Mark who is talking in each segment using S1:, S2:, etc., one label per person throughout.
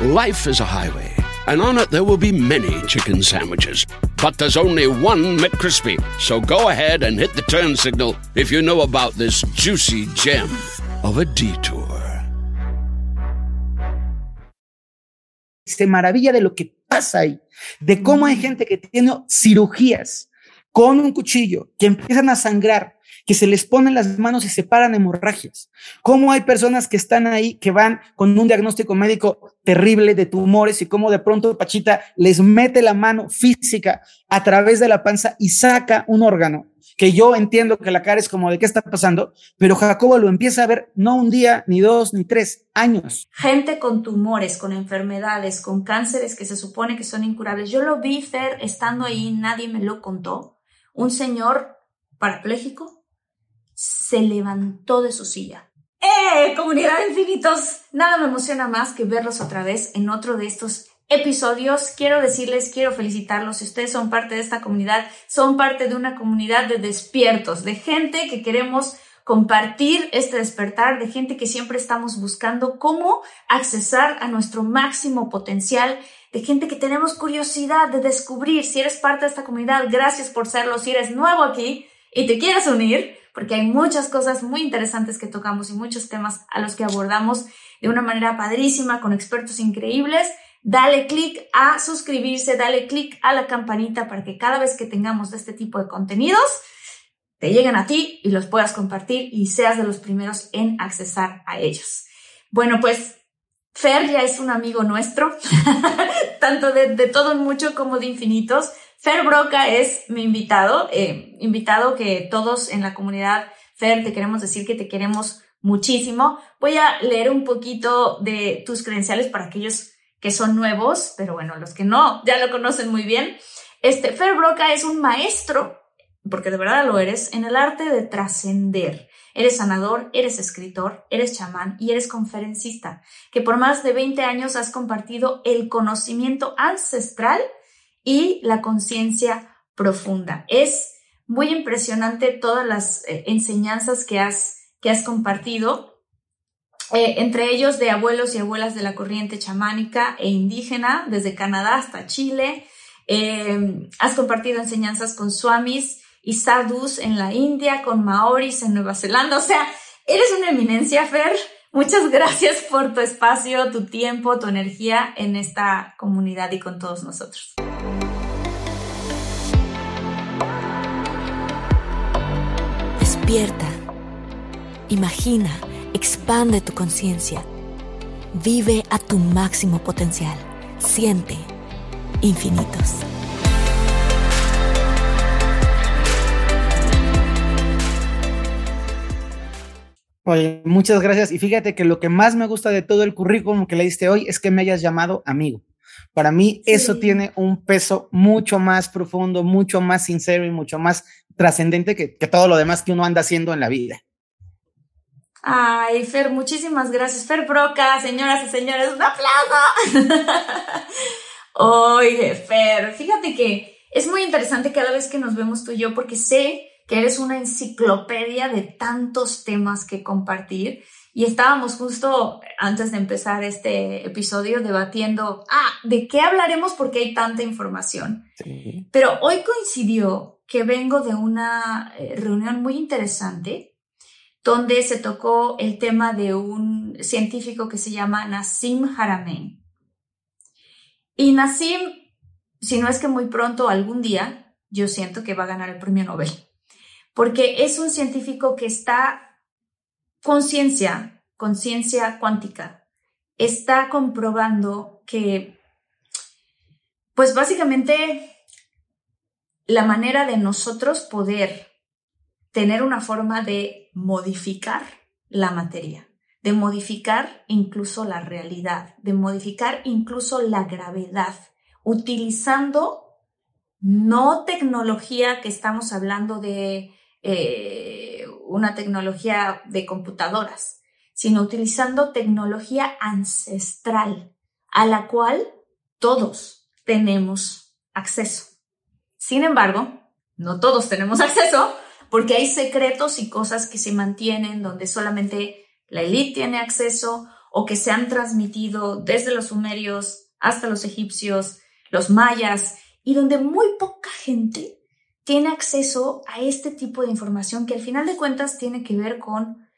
S1: Life is a highway, and on it there will be many chicken sandwiches. But there's only one McCrispy. So go ahead and hit the turn signal if you know about this juicy gem of a detour.
S2: se maravilla de lo que pasa ahí, de cómo hay gente que tiene cirugías con un cuchillo, que empiezan a sangrar, que se les ponen las manos y se paran hemorragias. Cómo hay personas que están ahí, que van con un diagnóstico médico terrible de tumores y cómo de pronto Pachita les mete la mano física a través de la panza y saca un órgano que yo entiendo que la cara es como de qué está pasando, pero Jacobo lo empieza a ver no un día, ni dos, ni tres, años.
S3: Gente con tumores, con enfermedades, con cánceres que se supone que son incurables. Yo lo vi, Fer, estando ahí, nadie me lo contó. Un señor parapléjico se levantó de su silla. ¡Eh! Comunidad de infinitos. Nada me emociona más que verlos otra vez en otro de estos episodios. Quiero decirles, quiero felicitarlos. Si ustedes son parte de esta comunidad, son parte de una comunidad de despiertos, de gente que queremos compartir este despertar, de gente que siempre estamos buscando cómo accesar a nuestro máximo potencial, de gente que tenemos curiosidad de descubrir. Si eres parte de esta comunidad, gracias por serlo. Si eres nuevo aquí y te quieres unir, porque hay muchas cosas muy interesantes que tocamos y muchos temas a los que abordamos de una manera padrísima, con expertos increíbles dale clic a suscribirse, dale clic a la campanita para que cada vez que tengamos este tipo de contenidos, te lleguen a ti y los puedas compartir y seas de los primeros en accesar a ellos. Bueno, pues Fer ya es un amigo nuestro, tanto de, todo en mucho como de infinitos. Fer Broca es mi invitado, eh, invitado que todos en la comunidad Fer te queremos decir que te queremos muchísimo. Voy a leer un poquito de tus credenciales para aquellos que son nuevos, pero bueno, los que no, ya lo conocen muy bien. Este, Fer Broca es un maestro, porque de verdad lo eres, en el arte de trascender. Eres sanador, eres escritor, eres chamán y eres conferencista, que por más de 20 años has compartido el conocimiento ancestral y la conciencia profunda. Es muy impresionante todas las eh, enseñanzas que has, que has compartido eh, entre ellos de abuelos y abuelas de la corriente chamánica e indígena, desde Canadá hasta Chile. Eh, has compartido enseñanzas con swamis y sadhus en la India, con maoris en Nueva Zelanda. O sea, eres una eminencia, Fer. Muchas gracias por tu espacio, tu tiempo, tu energía en esta comunidad y con todos nosotros.
S4: Despierta. Imagina Expande tu conciencia. Vive a tu máximo potencial. Siente infinitos.
S2: Oye, muchas gracias. Y fíjate que lo que más me gusta de todo el currículum que leíste hoy es que me hayas llamado amigo. Para mí eso tiene un peso mucho más profundo, mucho más sincero y mucho más trascendente que, que todo lo demás que uno anda haciendo en la vida.
S3: Ay, Fer, muchísimas gracias. Fer Broca, señoras y señores, un aplauso. Oye, Fer, fíjate que es muy interesante cada vez que nos vemos tú y yo porque sé que eres una enciclopedia de tantos temas que compartir. Y estábamos justo antes de empezar este episodio debatiendo, ah, ¿de qué hablaremos? Porque hay tanta información. Pero hoy coincidió que vengo de una eh, reunión muy interesante donde se tocó el tema de un científico que se llama Nassim Haramein. Y Nassim, si no es que muy pronto, algún día, yo siento que va a ganar el premio Nobel, porque es un científico que está conciencia, conciencia cuántica, está comprobando que, pues básicamente, la manera de nosotros poder tener una forma de modificar la materia, de modificar incluso la realidad, de modificar incluso la gravedad, utilizando no tecnología que estamos hablando de eh, una tecnología de computadoras, sino utilizando tecnología ancestral a la cual todos tenemos acceso. Sin embargo, no todos tenemos acceso porque hay secretos y cosas que se mantienen donde solamente la élite tiene acceso o que se han transmitido desde los sumerios hasta los egipcios, los mayas, y donde muy poca gente tiene acceso a este tipo de información que al final de cuentas tiene que ver con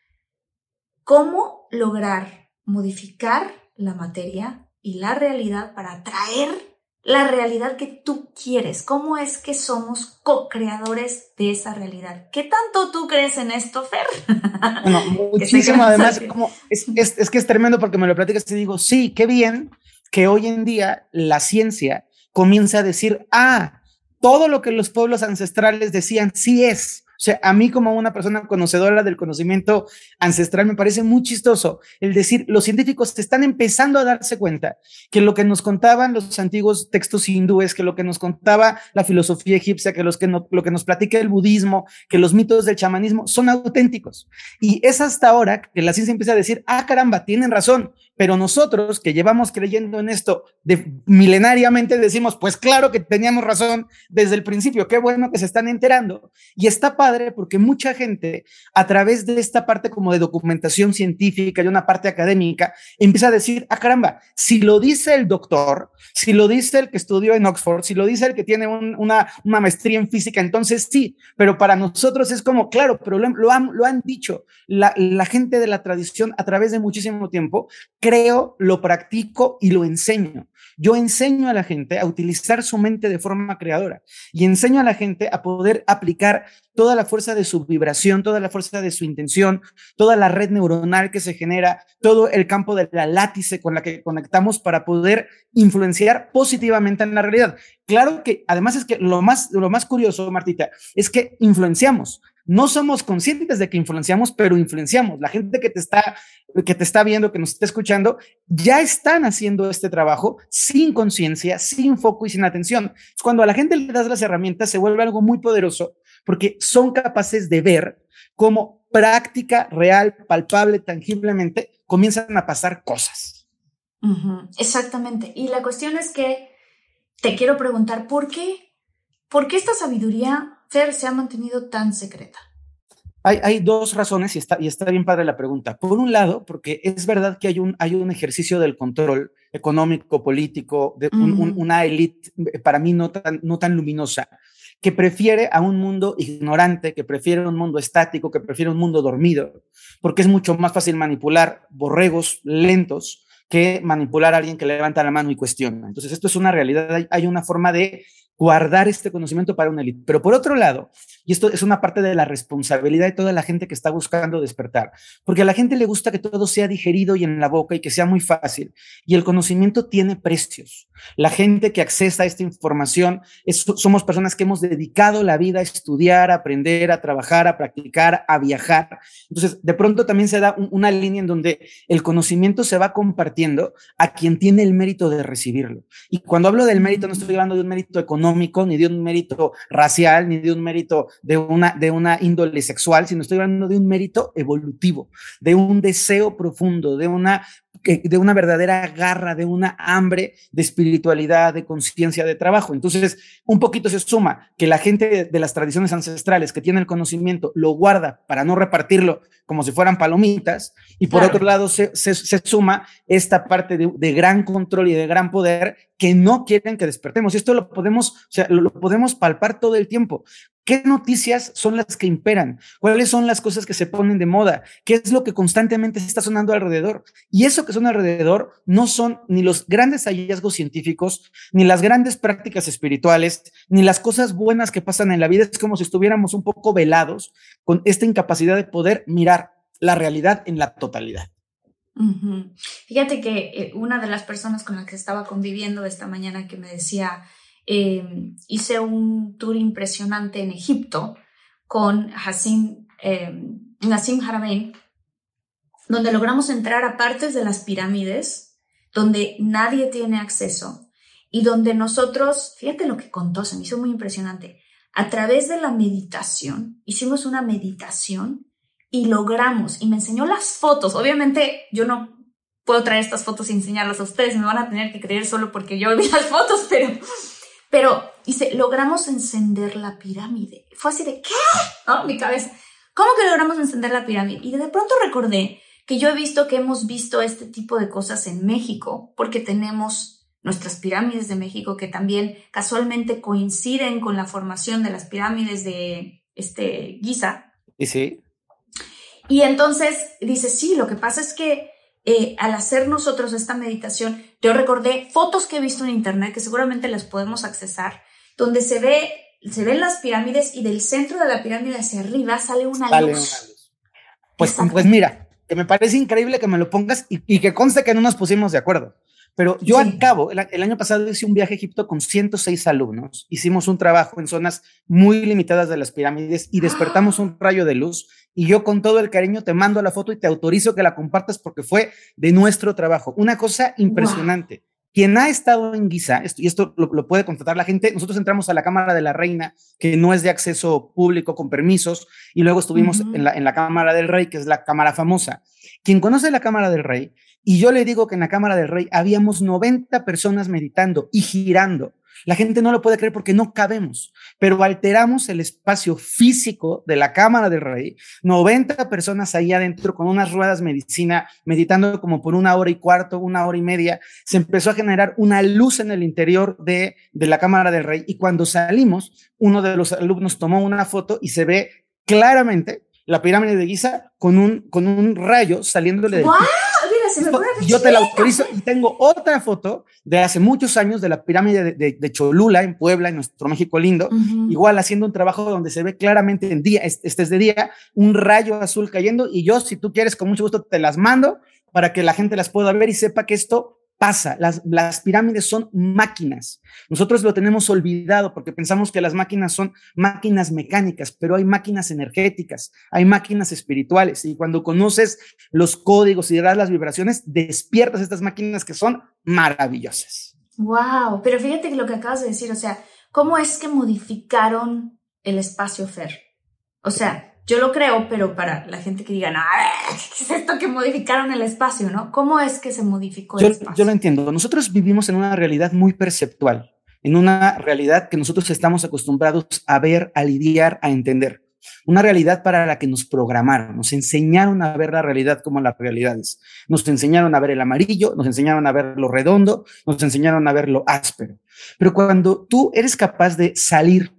S3: cómo lograr modificar la materia y la realidad para atraer la realidad que tú quieres. ¿Cómo es que somos co-creadores de esa realidad? ¿Qué tanto tú crees en esto, Fer?
S2: Bueno, muchísimo. Además, como es, es, que es tremendo porque me lo platicas y digo, sí, qué bien que hoy en día la ciencia comienza a decir, ah, todo lo que los pueblos ancestrales decían sí es. O sea, a mí como una persona conocedora del conocimiento ancestral me parece muy chistoso el decir, los científicos están empezando a darse cuenta que lo que nos contaban los antiguos textos hindúes, que lo que nos contaba la filosofía egipcia, que, los que lo que nos platica el budismo, que los mitos del chamanismo son auténticos. Y es hasta ahora que la ciencia empieza a decir, ah, caramba, tienen razón, pero nosotros que llevamos creyendo en esto de, milenariamente decimos, pues claro que teníamos razón desde el principio, qué bueno que se están enterando. Y está porque mucha gente a través de esta parte como de documentación científica y una parte académica empieza a decir, ah caramba, si lo dice el doctor, si lo dice el que estudió en Oxford, si lo dice el que tiene una, maestría en física, entonces sí, pero para nosotros es como, claro, pero lo, han, dicho la gente de la tradición a través de muchísimo tiempo, creo, lo practico y lo enseño. Yo enseño a la gente a utilizar su mente de forma creadora y enseño a la gente a poder aplicar toda la fuerza de su vibración, toda la fuerza de su intención, toda la red neuronal que se genera, todo el campo de la látice con la que conectamos para poder influenciar positivamente en la realidad. Claro que además es que lo más, lo más curioso, Martita, es que influenciamos. No somos conscientes de que influenciamos, pero influenciamos. La gente que te está, que te está viendo, que nos está escuchando, ya están haciendo este trabajo sin conciencia, sin foco y sin atención. Cuando a la gente le das las herramientas, se vuelve algo muy poderoso porque son capaces de ver cómo práctica real, palpable, tangiblemente, comienzan a pasar cosas.
S3: Exactamente. Y la cuestión es que te quiero preguntar, ¿por qué? ¿Por qué esta sabiduría, Fer, se ha mantenido tan secreta?
S2: Hay, dos razones y está, y está bien padre la pregunta. Por un lado, porque es verdad que hay un, hay un ejercicio del control económico, político, de una élite para mí no tan, no tan luminosa, que prefiere a un mundo ignorante, que prefiere un mundo estático, que prefiere un mundo dormido, porque es mucho más fácil manipular borregos lentos que manipular a alguien que levanta la mano y cuestiona. Entonces, esto es una realidad, hay una forma de guardar este conocimiento para una élite. Pero por otro lado, y esto es una parte de la responsabilidad de toda la gente que está buscando despertar, porque a la gente le gusta que todo sea digerido y en la boca y que sea muy fácil, y el conocimiento tiene precios. La gente que accesa a esta información somos personas que hemos dedicado la vida a estudiar, a aprender, a trabajar, a practicar, a viajar. Entonces, de pronto también se da una línea en donde el conocimiento se va compartiendo a quien tiene el mérito de recibirlo. Y cuando hablo del mérito, no estoy hablando de un mérito económico, ni de un mérito racial, ni de un mérito de una, de una índole sexual, sino estoy hablando de un mérito evolutivo, de un deseo profundo, de una de una verdadera garra, de una hambre de espiritualidad, de conciencia, de trabajo. Entonces, un poquito se suma que la gente de, las tradiciones ancestrales que tiene el conocimiento lo guarda para no repartirlo como si fueran palomitas, y por otro lado se, suma esta parte de, gran control y de gran poder que no quieren que despertemos. Y esto lo podemos, o sea, lo podemos palpar todo el tiempo. ¿Qué noticias son las que imperan? ¿Cuáles son las cosas que se ponen de moda? ¿Qué es lo que constantemente se está sonando alrededor? Y eso que suena alrededor no son ni los grandes hallazgos científicos, ni las grandes prácticas espirituales, ni las cosas buenas que pasan en la vida. Es como si estuviéramos un poco velados con esta incapacidad de poder mirar la realidad en la totalidad.
S3: Fíjate que eh, una de las personas con las que estaba conviviendo esta mañana que me decía, Em, hice un tour impresionante en Egipto con Hassim, eh, Nassim Haramein, donde logramos entrar a partes de las pirámides donde nadie tiene acceso y donde nosotros, fíjate lo que contó, se me hizo muy impresionante, a través de la meditación, hicimos una meditación y logramos, y me enseñó las fotos, obviamente yo no puedo traer estas fotos y enseñarlas a ustedes, me van a tener que creer solo porque yo vi las fotos, pero, pero, dice, logramos encender la pirámide. Fue así de, ¿qué? ¿No? Mi cabeza. ¿Cómo que logramos encender la pirámide? Y de pronto recordé que yo he visto que hemos visto este tipo de cosas en México, porque tenemos nuestras pirámides de México que también casualmente coinciden con la formación de las pirámides de este Giza.
S2: Y sí.
S3: Y entonces dice, sí, lo que pasa es que eh, al hacer nosotros esta meditación, yo recordé fotos que he visto en internet que seguramente las podemos accesar, donde se ve se ven las pirámides y del centro de la pirámide hacia arriba sale una luz.
S2: Pues, pues mira, que me parece increíble que me lo pongas y, y, que conste que no nos pusimos de acuerdo. Pero yo al cabo, el, año pasado hice un viaje a Egipto con 106 alumnos. Hicimos un trabajo en zonas muy limitadas de las pirámides y despertamos un rayo de luz. Y yo con todo el cariño te mando la foto y te autorizo que la compartas porque fue de nuestro trabajo. Una cosa impresionante. Quien ha estado en Giza, y esto lo, puede constatar la gente, nosotros entramos a la Cámara de la Reina, que no es de acceso público con permisos, y luego estuvimos en, la, en la Cámara del Rey, que es la Cámara famosa. Quien conoce la Cámara del Rey, y yo le digo que en la Cámara del Rey habíamos 90 personas meditando y girando. La gente no lo puede creer porque no cabemos, pero alteramos el espacio físico de la Cámara del Rey, 90 personas ahí adentro con unas ruedas medicina, meditando como por una hora y cuarto, una hora y media, se empezó a generar una luz en el interior de, de la Cámara del Rey y cuando salimos, uno de los alumnos tomó una foto y se ve claramente la pirámide de Giza con un, con un rayo saliéndole de... Yo te la autorizo y tengo otra foto de hace muchos años de la pirámide de, Cholula en Puebla, en nuestro México lindo, igual haciendo un trabajo donde se ve claramente en día, este es de día, un rayo azul cayendo y yo, si tú quieres, con mucho gusto te las mando para que la gente las pueda ver y sepa que esto pasa. Las, las, pirámides son máquinas. Nosotros lo tenemos olvidado porque pensamos que las máquinas son máquinas mecánicas, pero hay máquinas energéticas, hay máquinas espirituales. Y cuando conoces los códigos y das las vibraciones, despiertas estas máquinas que son maravillosas.
S3: Wow, pero fíjate lo que acabas de decir, o sea, ¿cómo es que modificaron el espacio Fer? O sea, yo lo creo, pero para la gente que diga, no, ¿qué es esto que modificaron el espacio, no? ¿Cómo es que se modificó
S2: el
S3: yo, espacio?
S2: Yo lo entiendo. Nosotros vivimos en una realidad muy perceptual, en una realidad que nosotros estamos acostumbrados a ver, a lidiar, a entender. Una realidad para la que nos programaron, nos enseñaron a ver la realidad como las realidades. Nos enseñaron a ver el amarillo, nos enseñaron a ver lo redondo, nos enseñaron a ver lo áspero. Pero cuando tú eres capaz de salir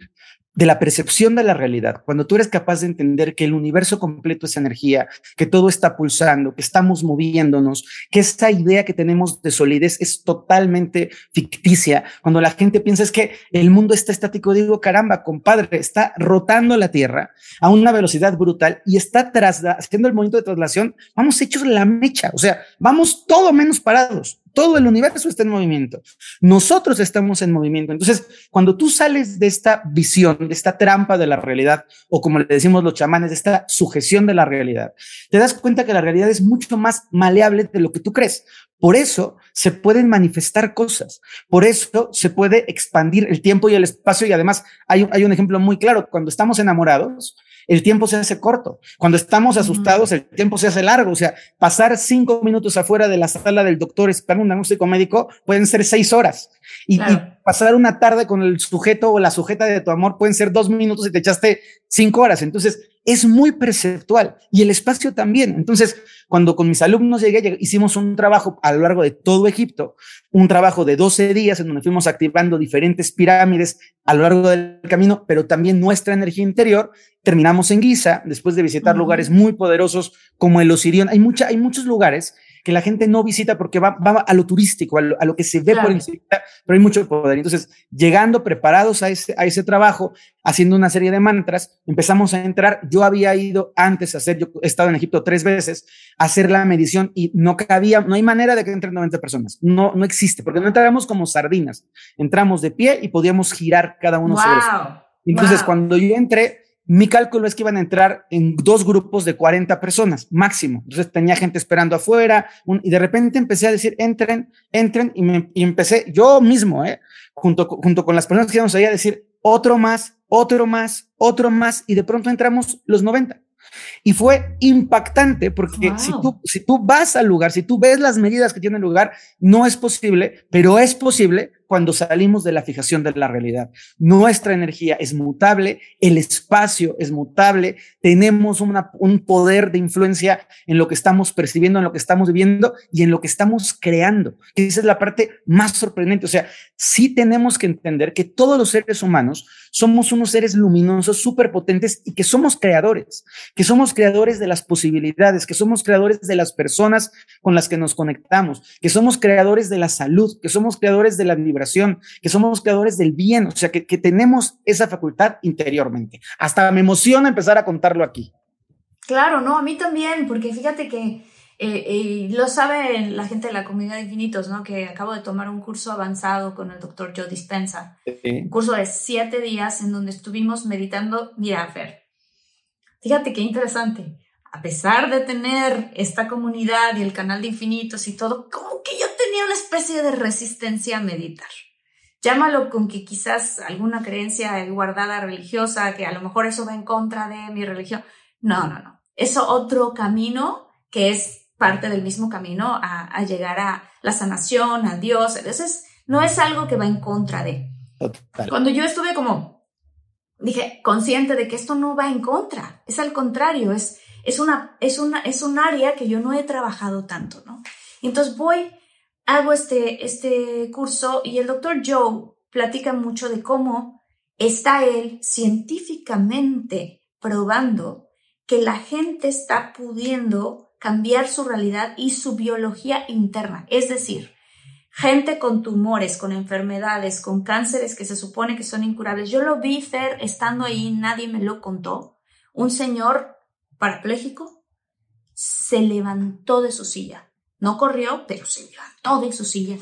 S2: de la percepción de la realidad, cuando tú eres capaz de entender que el universo completo es energía, que todo está pulsando, que estamos moviéndonos, que esta idea que tenemos de solidez es totalmente ficticia, cuando la gente piensa es que el mundo está estático, digo, caramba, compadre, está rotando la Tierra a una velocidad brutal y está haciendo el movimiento de traslación, vamos hechos la mecha, o sea, vamos todo menos parados. Todo el universo está en movimiento. Nosotros estamos en movimiento. Entonces, cuando tú sales de esta visión, de esta trampa de la realidad, o como le decimos los chamanes, de esta sujeción de la realidad, te das cuenta que la realidad es mucho más maleable de lo que tú crees. Por eso se pueden manifestar cosas. Por eso se puede expandir el tiempo y el espacio. Y además hay, hay un ejemplo muy claro. Cuando estamos enamorados, el tiempo se hace corto. Cuando estamos asustados, el tiempo se hace largo. O sea, pasar cinco minutos afuera de la sala del doctor esperando un diagnóstico médico pueden ser seis horas. Y, pasar una tarde con el sujeto o la sujeta de tu amor pueden ser dos minutos y te echaste cinco horas. Entonces, es muy perceptual y el espacio también. Entonces, cuando con mis alumnos llegué, hicimos un trabajo a lo largo de todo Egipto, un trabajo de 12 días en donde fuimos activando diferentes pirámides a lo largo del camino, pero también nuestra energía interior. Terminamos en Giza, después de visitar lugares muy poderosos como el Osirión. Hay, mucha, hay muchos lugares que la gente no visita porque va, a lo turístico, a lo, que se ve por encima, pero hay mucho poder. Entonces, llegando preparados a ese, a ese trabajo, haciendo una serie de mantras, empezamos a entrar. Yo había ido antes a hacer, yo he estado en Egipto tres veces, a hacer la medición y no cabía, no hay manera de que entren 90 personas. No, no existe, porque no entramos como sardinas. Entramos de pie y podíamos girar cada uno sobre sí. Entonces, cuando yo entré, mi cálculo es que iban a entrar en dos grupos de 40 personas máximo. Entonces tenía gente esperando afuera y de repente empecé a decir, entren, entren y, me, y empecé yo mismo, ¿eh? junto, junto con las personas que íbamos allá a decir, otro más, otro más, otro más y de pronto entramos los 90. Y fue impactante porque si, tú, si tú vas al lugar, si tú ves las medidas que tiene el lugar, no es posible, pero es posible cuando salimos de la fijación de la realidad. Nuestra energía es mutable, el espacio es mutable, tenemos una, un poder de influencia en lo que estamos percibiendo, en lo que estamos viviendo y en lo que estamos creando, que esa es la parte más sorprendente. O sea, sí tenemos que entender que todos los seres humanos somos unos seres luminosos, superpotentes y que somos creadores, que somos creadores de las posibilidades, que somos creadores de las personas con las que nos conectamos, que somos creadores de la salud, que somos creadores de la vibración que somos creadores del bien, o sea, que, tenemos esa facultad interiormente. Hasta me emociona empezar a contarlo aquí.
S3: Claro, no, a mí también, porque fíjate que eh, eh, lo sabe la gente de la comunidad de infinitos, ¿no? Que acabo de tomar un curso avanzado con el doctor Joe Dispensa. Un curso de siete días en donde estuvimos meditando. Mira, Fer, fíjate qué interesante. A pesar de tener esta comunidad y el canal de infinitos y todo, como que yo tenía una especie de resistencia a meditar. Llámalo con que quizás alguna creencia guardada religiosa, que a lo mejor eso va en contra de mi religión. No, no, no. Eso otro camino que es parte del mismo camino a, llegar a la sanación, a Dios. Entonces, no es algo que va en contra de. Cuando yo estuve como, dije, consciente de que esto no va en contra, es al contrario, es, es, una, es, una, es un área que yo no he trabajado tanto, ¿no? Entonces voy hago este, este curso y el doctor Joe platica mucho de cómo está él científicamente probando que la gente está pudiendo cambiar su realidad y su biología interna. Es decir, gente con tumores, con enfermedades, con cánceres que se supone que son incurables. Yo lo vi, Fer, estando ahí, nadie me lo contó. Un señor parapléjico se levantó de su silla no corrió, pero se levantó de su silla.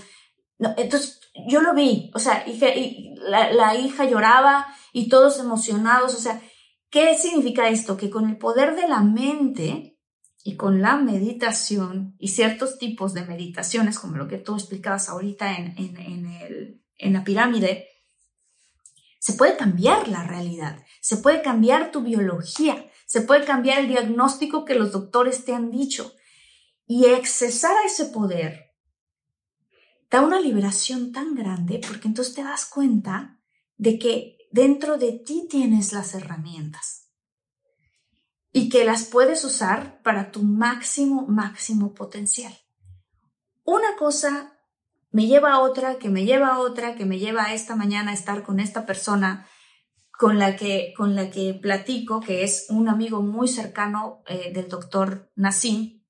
S3: entonces, yo lo vi, o sea, y la, la hija lloraba y todos emocionados, o sea, ¿qué significa esto? Que con el poder de la mente y con la meditación y ciertos tipos de meditaciones, como lo que tú explicabas ahorita en, en, en, el, en la pirámide, se puede cambiar la realidad, se puede cambiar tu biología, se puede cambiar el diagnóstico que los doctores te han dicho. Y accesar a ese poder da una liberación tan grande porque entonces te das cuenta de que dentro de ti tienes las herramientas y que las puedes usar para tu máximo, máximo potencial. Una cosa me lleva a otra, que me lleva a otra, que me lleva a esta mañana a estar con esta persona con la que, con la que platico, que es un amigo muy cercano eh, del doctor Nassim,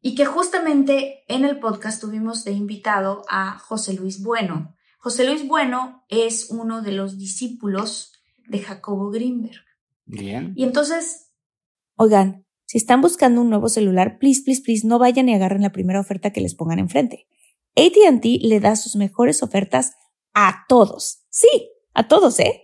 S3: y que justamente en el podcast tuvimos de invitado a José Luis Bueno. José Luis Bueno es uno de los discípulos de Jacobo Greenberg.
S2: Bien.
S3: Y entonces...
S4: Oigan, si están buscando un nuevo celular, please, please, please, no vayan y agarren la primera oferta que les pongan enfrente. ATT le da sus mejores ofertas a todos. Sí, a todos, ¿eh?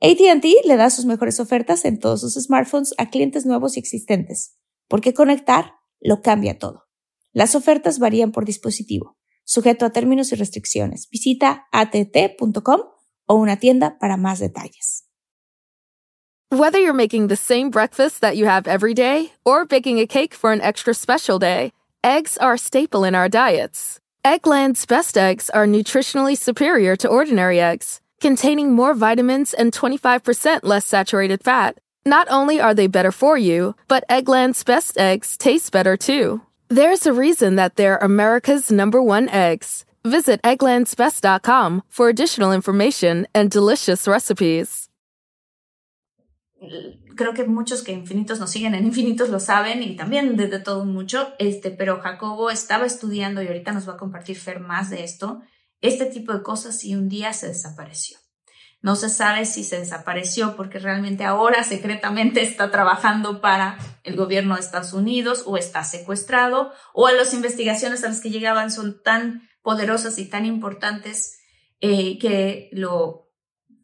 S4: ATT le da sus mejores ofertas en todos sus smartphones a clientes nuevos y existentes, porque conectar lo cambia todo. Las ofertas varían por dispositivo, sujeto a términos y restricciones. Visita att.com o una tienda para más detalles.
S5: Whether you're making the same breakfast that you have every day or baking a cake for an extra special day, eggs are a staple in our diets. Eggland's best eggs are nutritionally superior to ordinary eggs, containing more vitamins and 25% less saturated fat. Not only are they better for you, but Eggland's best eggs taste better too. There's a reason that they're America's number one eggs. Visit egglandsbest.com for additional information and delicious recipes.
S3: creo que muchos que infinitos nos siguen en infinitos lo saben y también desde todo mucho, este, pero Jacobo estaba estudiando y ahorita nos va a compartir Fer más de esto, este tipo de cosas y un día se desapareció. No se sabe si se desapareció porque realmente ahora secretamente está trabajando para el gobierno de Estados Unidos o está secuestrado o las investigaciones a las que llegaban son tan poderosas y tan importantes eh, que lo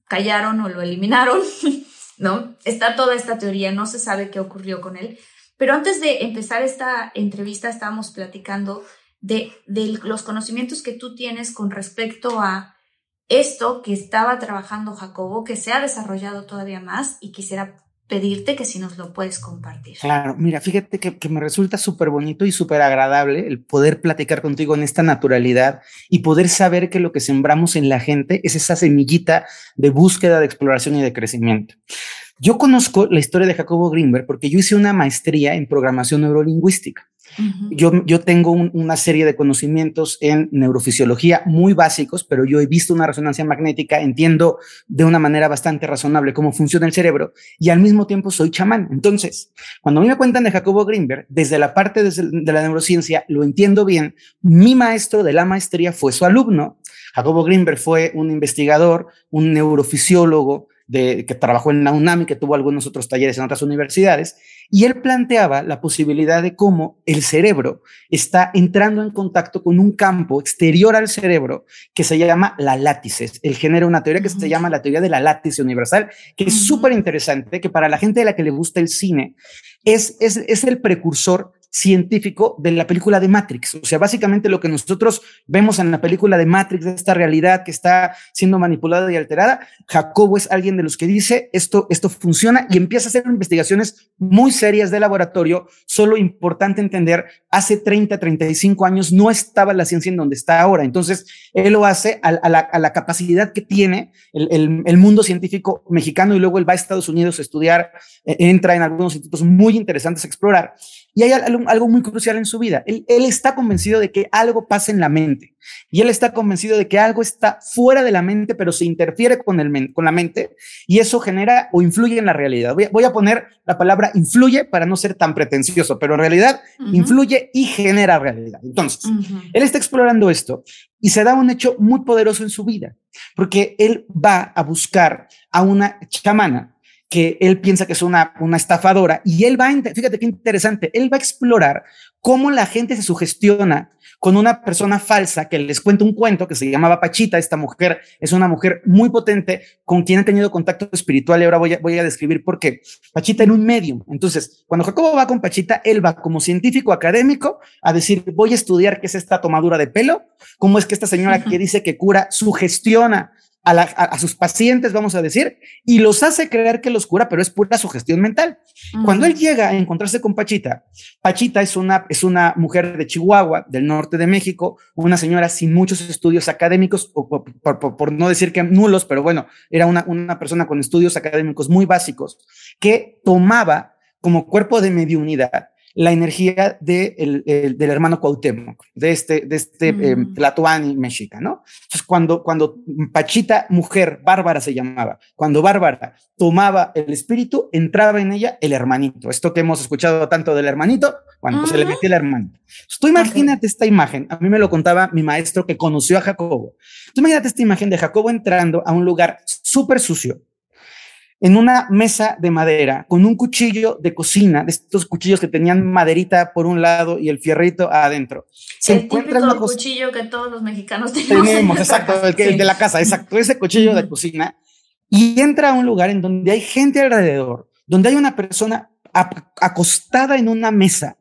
S3: callaron o lo eliminaron, ¿no? Está toda esta teoría, no se sabe qué ocurrió con él. Pero antes de empezar esta entrevista estábamos platicando de, los conocimientos que tú tienes con respecto a esto que estaba trabajando Jacobo, que se ha desarrollado todavía más y quisiera pedirte que si nos lo puedes compartir.
S2: Claro, mira, fíjate que, que me resulta súper bonito y súper agradable el poder platicar contigo en esta naturalidad y poder saber que lo que sembramos en la gente es esa semillita de búsqueda, de exploración y de crecimiento. Yo conozco la historia de Jacobo Greenberg porque yo hice una maestría en programación neurolingüística yo, yo tengo una serie de conocimientos en neurofisiología muy básicos, pero yo he visto una resonancia magnética, entiendo de una manera bastante razonable cómo funciona el cerebro y al mismo tiempo soy chamán. Entonces, cuando a mí me cuentan de Jacobo Greenberg, desde la parte de la neurociencia, lo entiendo bien. Mi maestro de la maestría fue su alumno. Jacobo Greenberg fue un investigador, un neurofisiólogo, de, que trabajó en la UNAM y que tuvo algunos otros talleres en otras universidades, y él planteaba la posibilidad de cómo el cerebro está entrando en contacto con un campo exterior al cerebro que se llama la látices. Él genera una teoría que se llama la teoría de la látice universal, que es súper interesante, que para la gente de la que le gusta el cine, es, es, es el precursor científico de la película de Matrix. O sea, básicamente lo que nosotros vemos en la película de Matrix, esta realidad que está siendo manipulada y alterada, Jacobo es alguien de los que dice esto, esto funciona y empieza a hacer investigaciones muy serias de laboratorio. Solo importante entender, hace 30, 35 años no estaba la ciencia en donde está ahora. Entonces, él lo hace a, la, capacidad que tiene el, mundo científico mexicano y luego él va a Estados Unidos a estudiar, eh, entra en algunos institutos muy interesantes a explorar. Y hay algo, muy crucial en su vida. Él, está convencido de que algo pasa en la mente. Y él está convencido de que algo está fuera de la mente, pero se interfiere con, el, con la mente y eso genera o influye en la realidad. Voy a, poner la palabra influye para no ser tan pretencioso, pero en realidad influye y genera realidad. Entonces, él está explorando esto y se da un hecho muy poderoso en su vida, porque él va a buscar a una chamana que él piensa que es una, una estafadora y él va, a, fíjate qué interesante, él va a explorar cómo la gente se sugestiona con una persona falsa que les cuenta un cuento que se llamaba Pachita. Esta mujer es una mujer muy potente con quien ha tenido contacto espiritual y ahora voy a, voy a describir por qué. Pachita era un medium. Entonces, cuando Jacobo va con Pachita, él va como científico académico a decir, voy a estudiar qué es esta tomadura de pelo, cómo es que esta señora que dice que cura sugestiona a, sus pacientes, vamos a decir, y los hace creer que los cura, pero es pura sugestión mental. Cuando él llega a encontrarse con Pachita, Pachita es una, es una mujer de Chihuahua, del norte de México, una señora sin muchos estudios académicos, por, no decir que nulos, pero bueno, era una, una persona con estudios académicos muy básicos, que tomaba como cuerpo de mediunidad la energía de el, del hermano Cuauhtémoc, de este, de este mm. eh, mexica, ¿no? Entonces, cuando, cuando Pachita, mujer, Bárbara se llamaba, cuando Bárbara tomaba el espíritu, entraba en ella el hermanito. Esto que hemos escuchado tanto del hermanito, cuando se le metía el hermanito. Entonces, tú imagínate esta imagen, a mí me lo contaba mi maestro que conoció a Jacobo. Tú imagínate esta imagen de Jacobo entrando a un lugar súper sucio, en una mesa de madera con un cuchillo de cocina, de estos cuchillos que tenían maderita por un lado y el fierrito adentro.
S3: Se el típico cuchillo que todos los mexicanos tenemos.
S2: Tenemos, exacto, el, de la casa, exacto, ese cuchillo de cocina. Y entra a un lugar en donde hay gente alrededor, donde hay una persona acostada en una mesa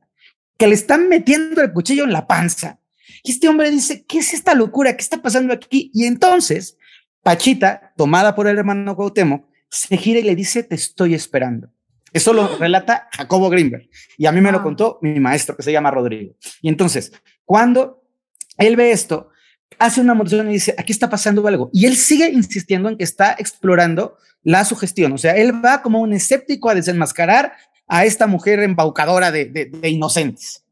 S2: que le están metiendo el cuchillo en la panza. Y este hombre dice, ¿qué es esta locura? ¿Qué está pasando aquí? Y entonces, Pachita, tomada por el hermano Cuauhtémoc, se gira y le dice, te estoy esperando. Eso lo relata Jacobo Greenberg y a mí me lo contó mi maestro que se llama Rodrigo. Y entonces, cuando él ve esto, hace una moción y dice, aquí está pasando algo. Y él sigue insistiendo en que está explorando la sugestión. O sea, él va como un escéptico a desenmascarar a esta mujer embaucadora de, de, inocentes.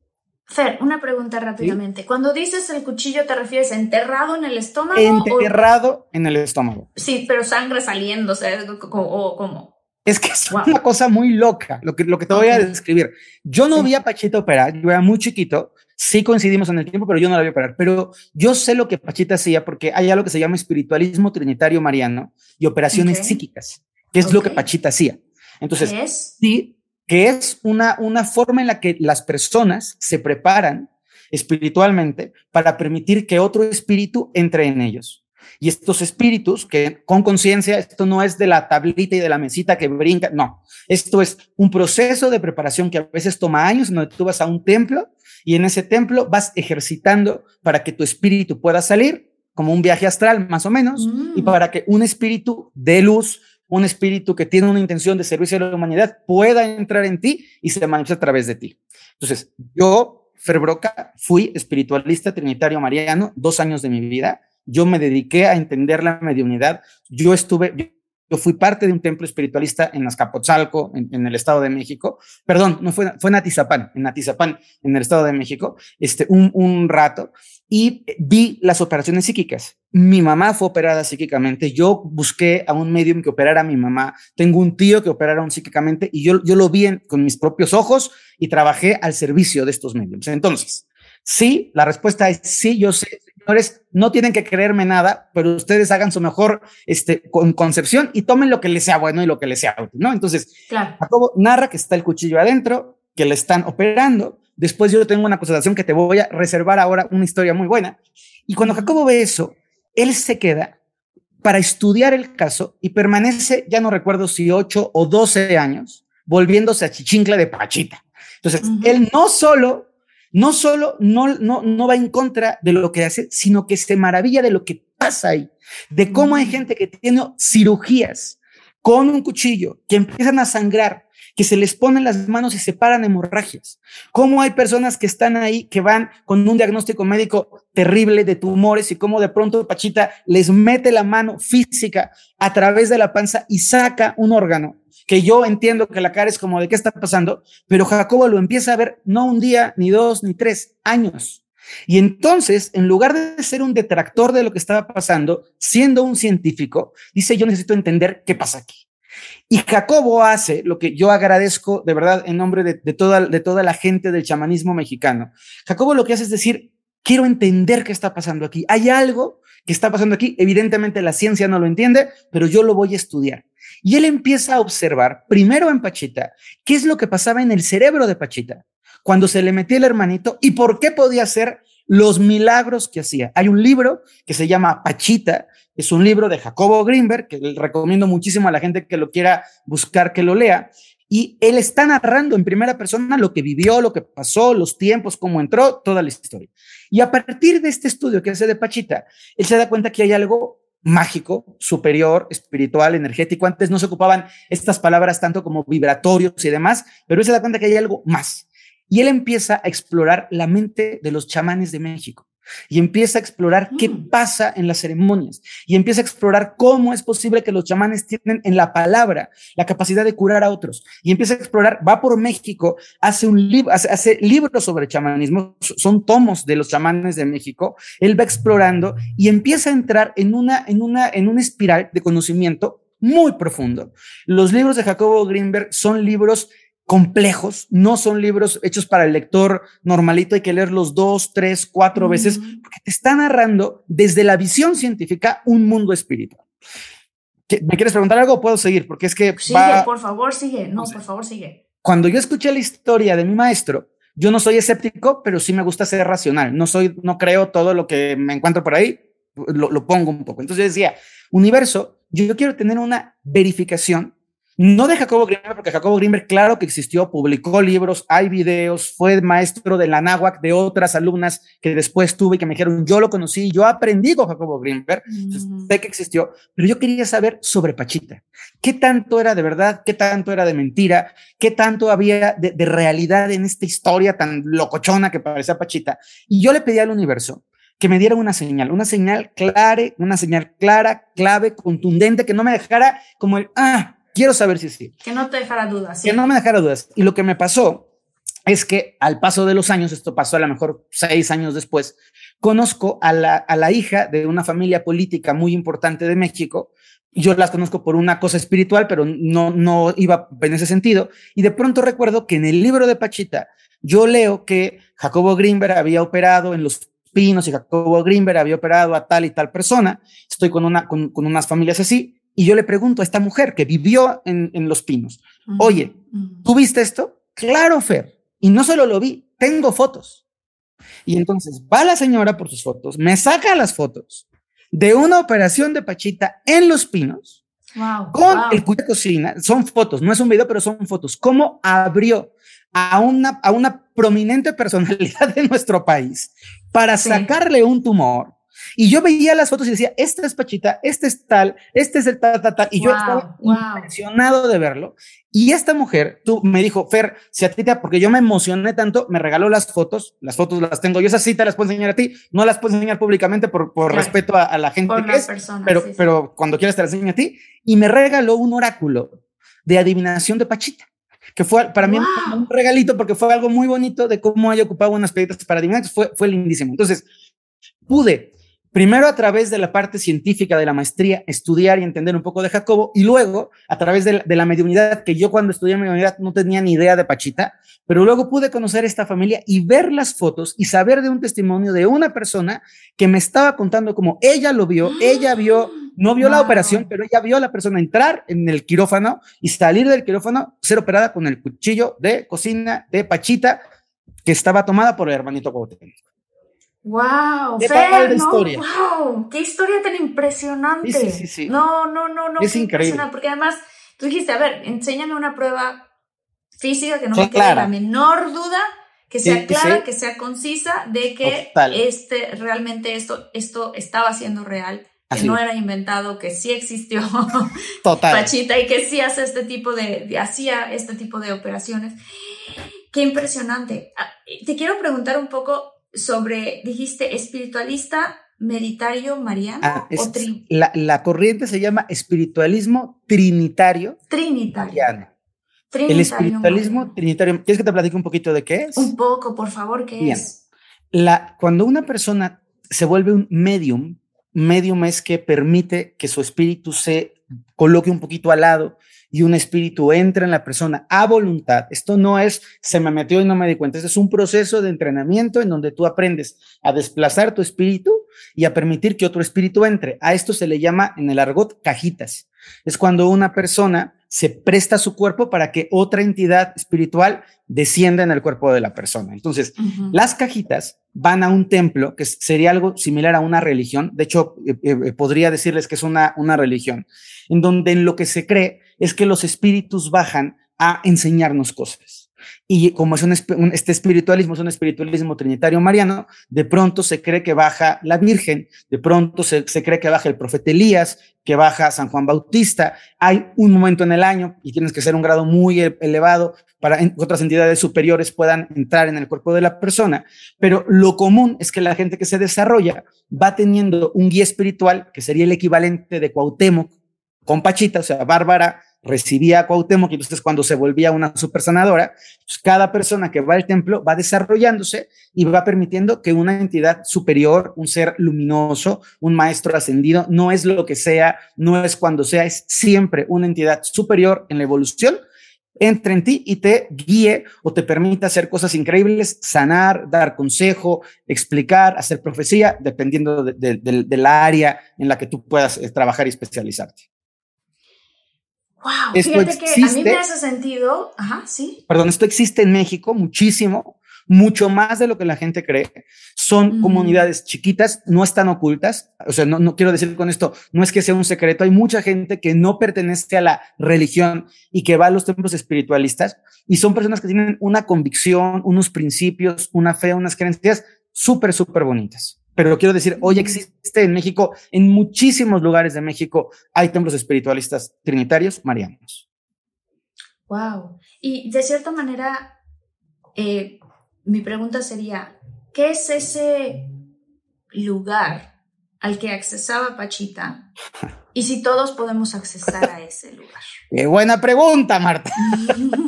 S3: Fer, una pregunta rápidamente. Cuando dices el cuchillo, ¿te refieres enterrado en el estómago?
S2: Enterrado en el estómago.
S3: Sí, pero sangre saliendo, o sea, o, cómo.
S2: Es que es una cosa muy loca lo que, lo que te voy a describir. Yo no vi a Pachita operar, yo era muy chiquito, sí coincidimos en el tiempo, pero yo no la vi operar. Pero yo sé lo que Pachita hacía porque hay algo que se llama espiritualismo trinitario mariano y operaciones psíquicas, que es lo que Pachita hacía. Entonces, sí, que es una, una forma en la que las personas se preparan espiritualmente para permitir que otro espíritu entre en ellos. Y estos espíritus que con conciencia, esto no es de la tablita y de la mesita que brinca, no, esto es un proceso de preparación que a veces toma años, donde tú vas a un templo y en ese templo vas ejercitando para que tu espíritu pueda salir, como un viaje astral más o menos, y mm. para que un espíritu de luz, un espíritu que tiene una intención de servicio a la humanidad pueda entrar en ti y se manifieste a través de ti. Entonces, yo, Ferbroca, fui espiritualista trinitario mariano dos años de mi vida yo me dediqué a entender la mediunidad. Yo estuve, yo fui parte de un templo espiritualista en Azcapotzalco, en, en, el Estado de México. Perdón, no fue, fue en Atizapán, en Atizapán, en el Estado de México, este, un, un rato, y vi las operaciones psíquicas. Mi mamá fue operada psíquicamente. Yo busqué a un medium que operara a mi mamá. Tengo un tío que operara un psíquicamente y yo, yo lo vi con mis propios ojos y trabajé al servicio de estos mediums. Entonces, sí, la respuesta es sí, yo sé, no tienen que creerme nada, pero ustedes hagan su mejor este, con concepción y tomen lo que les sea bueno y lo que les sea útil, ¿no? Entonces, Jacobo narra que está el cuchillo adentro, que le están operando. Después yo tengo una constatación que te voy a reservar ahora una historia muy buena. Y cuando Jacobo ve eso, él se queda para estudiar el caso y permanece, ya no recuerdo si 8 o 12 años, volviéndose a Chichincle de Pachita. Entonces, él no solo no solo no, no, no va en contra de lo que hace, sino que se maravilla de lo que pasa ahí, de cómo hay mm. gente que tiene cirugías con un cuchillo, que empiezan a sangrar, que se les ponen las manos y se paran hemorragias. Cómo hay personas que están ahí, que van con un diagnóstico médico terrible de tumores y cómo de pronto Pachita les mete la mano física a través de la panza y saca un órgano que yo entiendo que la cara es como de qué está pasando, pero Jacobo lo empieza a ver no un día, ni dos, ni tres años. Y entonces, en lugar de ser un detractor de lo que estaba pasando, siendo un científico, dice, yo necesito entender qué pasa aquí. Y Jacobo hace lo que yo agradezco de verdad en nombre de, toda, de toda la gente del chamanismo mexicano. Jacobo lo que hace es decir, quiero entender qué está pasando aquí. Hay algo que está pasando aquí. Evidentemente la ciencia no lo entiende, pero yo lo voy a estudiar. Y él empieza a observar, primero en Pachita, qué es lo que pasaba en el cerebro de Pachita cuando se le metía el hermanito y por qué podía hacer los milagros que hacía. Hay un libro que se llama Pachita, es un libro de Jacobo Greenberg, que le recomiendo muchísimo a la gente que lo quiera buscar que lo lea. Y él está narrando en primera persona lo que vivió, lo que pasó, los tiempos, cómo entró, toda la historia. Y a partir de este estudio que hace de Pachita, él se da cuenta que hay algo mágico, superior, espiritual, energético. Antes no se ocupaban estas palabras tanto como vibratorios y demás, pero él se da cuenta que hay algo más. Y él empieza a explorar la mente de los chamanes de México y empieza a explorar qué mm. pasa en las ceremonias y empieza a explorar cómo es posible que los chamanes tienen en la palabra la capacidad de curar a otros y empieza a explorar, va por México, hace un libro, hace, hace libros sobre chamanismo, son tomos de los chamanes de México, él va explorando y empieza a entrar en una, en una, en una espiral de conocimiento muy profundo. Los libros de Jacobo Greenberg son libros complejos, no son libros hechos para el lector normalito, hay que leerlos dos, tres, cuatro veces, porque te está narrando desde la visión científica un mundo espiritual. ¿Me quieres preguntar algo? Puedo seguir, porque es que...
S3: Sigue, por favor, sigue. No, por favor, sigue.
S2: Cuando yo escuché la historia de mi maestro, yo no soy escéptico, pero sí me gusta ser racional. No soy, no creo todo lo que me encuentro por ahí, lo, lo pongo un poco. Entonces yo decía, universo, yo quiero tener una verificación no de Jacobo Grimberg, porque Jacobo Grimberg, claro que existió, publicó libros, hay videos, fue maestro de la náhuac de otras alumnas que después tuve y que me dijeron, yo lo conocí, yo aprendí con Jacobo Grimberg, sé que existió, pero yo quería saber sobre Pachita. ¿Qué tanto era de verdad? ¿Qué tanto era de mentira? ¿Qué tanto había de, de realidad en esta historia tan locochona que parecía Pachita? Y yo le pedí al universo que me diera una señal, una señal clara, una señal clara, clave, contundente, que no me dejara como el, ah, Quiero saber si sí.
S3: Que no te dejara dudas.
S2: Que no me dejara dudas. Y lo que me pasó es que al paso de los años, esto pasó a lo mejor seis años después, conozco a la, a la hija de una familia política muy importante de México, yo las conozco por una cosa espiritual, pero no, no iba en ese sentido. Y de pronto recuerdo que en el libro de Pachita, yo leo que Jacobo Greenberg había operado en los pinos y Jacobo Greenberg había operado a tal y tal persona. Estoy con, una, con, unas familias así. Y yo le pregunto a esta mujer que vivió en, en los pinos, oye, ¿tú viste esto? Claro, Fer. Y no solo lo vi, tengo fotos. Y entonces va la señora por sus fotos, me saca las fotos de una operación de Pachita en Los Pinos con el cuyo de cocina. Son fotos, no es un video, pero son fotos. Cómo abrió a una, a una prominente personalidad de nuestro país para sacarle un tumor y yo veía las fotos y decía, esta es Pachita, este es tal, este es el tal, tal, tal. Y yo estaba impresionado de verlo. Y esta mujer, tú me dijo, Fer, si a ti te, porque yo me emocioné tanto, me regaló las fotos, las fotos las tengo, yo esas sí te las puedo enseñar a ti, no las puedo enseñar públicamente por, por respeto a, la gente que es, pero, pero cuando quieras te las enseño a ti, y me regaló un oráculo de adivinación de Pachita que fue para mí un regalito porque fue algo muy bonito de cómo haya ocupado unas piedras para adivinar, fue, fue lindísimo. Entonces, pude Primero a través de la parte científica de la maestría, estudiar y entender un poco de Jacobo, y luego a través de la, mediunidad, que yo cuando estudié mediunidad no tenía ni idea de Pachita, pero luego pude conocer esta familia y ver las fotos y saber de un testimonio de una persona que me estaba contando cómo ella lo vio, ella vio, no vio la operación, pero ella vio a la persona entrar en el quirófano y salir del quirófano, ser operada con el cuchillo de cocina de Pachita que estaba tomada por el hermanito Cuauhtémoc.
S3: Wow, Fer, no, wow, qué historia tan impresionante.
S2: Sí, sí, sí,
S3: no, no, no, no.
S2: Es increíble.
S3: Porque además, tú dijiste, a ver, enséñame una prueba física que no me quede la menor duda, que sea clara, que sea concisa, de que este, realmente esto, esto estaba siendo real, que no era inventado, que sí existió
S2: Total.
S3: Pachita y que sí hace este tipo de, hacía este tipo de operaciones. Qué impresionante. Ah, te quiero preguntar un poco sobre, dijiste, espiritualista meditario mariano.
S2: Ah, la, corriente se llama espiritualismo trinitario.
S3: Trinitario.
S2: Mariano. el espiritualismo trinitario. ¿Quieres que te platique un poquito de qué es?
S3: Un poco, por favor, ¿qué es?
S2: La, cuando una persona se vuelve un medium, medium es que permite que su espíritu se coloque un poquito al lado y un espíritu entra en la persona a voluntad. Esto no es se me metió y no me di cuenta. es un proceso de entrenamiento en donde tú aprendes a desplazar tu espíritu y a permitir que otro espíritu entre. A esto se le llama en el argot cajitas. Es cuando una persona se presta su cuerpo para que otra entidad espiritual descienda en el cuerpo de la persona. Entonces, las cajitas van a un templo, que sería algo similar a una religión. De hecho, eh, eh, podría decirles que es una, una religión, en donde en lo que se cree es que los espíritus bajan a enseñarnos cosas. Y como es un, este espiritualismo, es un espiritualismo trinitario mariano, de pronto se cree que baja la Virgen, de pronto se, se, cree que baja el profeta Elías, que baja San Juan Bautista. Hay un momento en el año y tienes que ser un grado muy e, elevado para que otras entidades superiores puedan entrar en el cuerpo de la persona. Pero lo común es que la gente que se desarrolla va teniendo un guía espiritual, que sería el equivalente de Cuauhtémoc con Pachita, o sea, Bárbara recibía a Cuauhtémoc y entonces cuando se volvía una super sanadora, pues cada persona que va al templo va desarrollándose y va permitiendo que una entidad superior, un ser luminoso, un maestro ascendido, no es lo que sea, no es cuando sea, es siempre una entidad superior en la evolución entre en ti y te guíe o te permita hacer cosas increíbles, sanar, dar consejo, explicar, hacer profecía, dependiendo de, la área en la que tú puedas eh, trabajar y especializarte.
S3: Wow, fíjate que a mí me hace sentido. Ajá, sí.
S2: Perdón, esto existe en México muchísimo, mucho más de lo que la gente cree. Son comunidades chiquitas, no están ocultas. O sea, no, no quiero decir con esto, no es que sea un secreto. Hay mucha gente que no pertenece a la religión y que va a los templos espiritualistas y son personas que tienen una convicción, unos principios, una fe, unas creencias súper, súper bonitas pero quiero decir, hoy existe en México, en muchísimos lugares de México, hay templos espiritualistas trinitarios marianos.
S3: Wow. Y de cierta manera, eh, mi pregunta sería, ¿qué es ese lugar al que accesaba Pachita? Y si todos podemos accesar a ese lugar.
S2: Qué buena pregunta, Marta.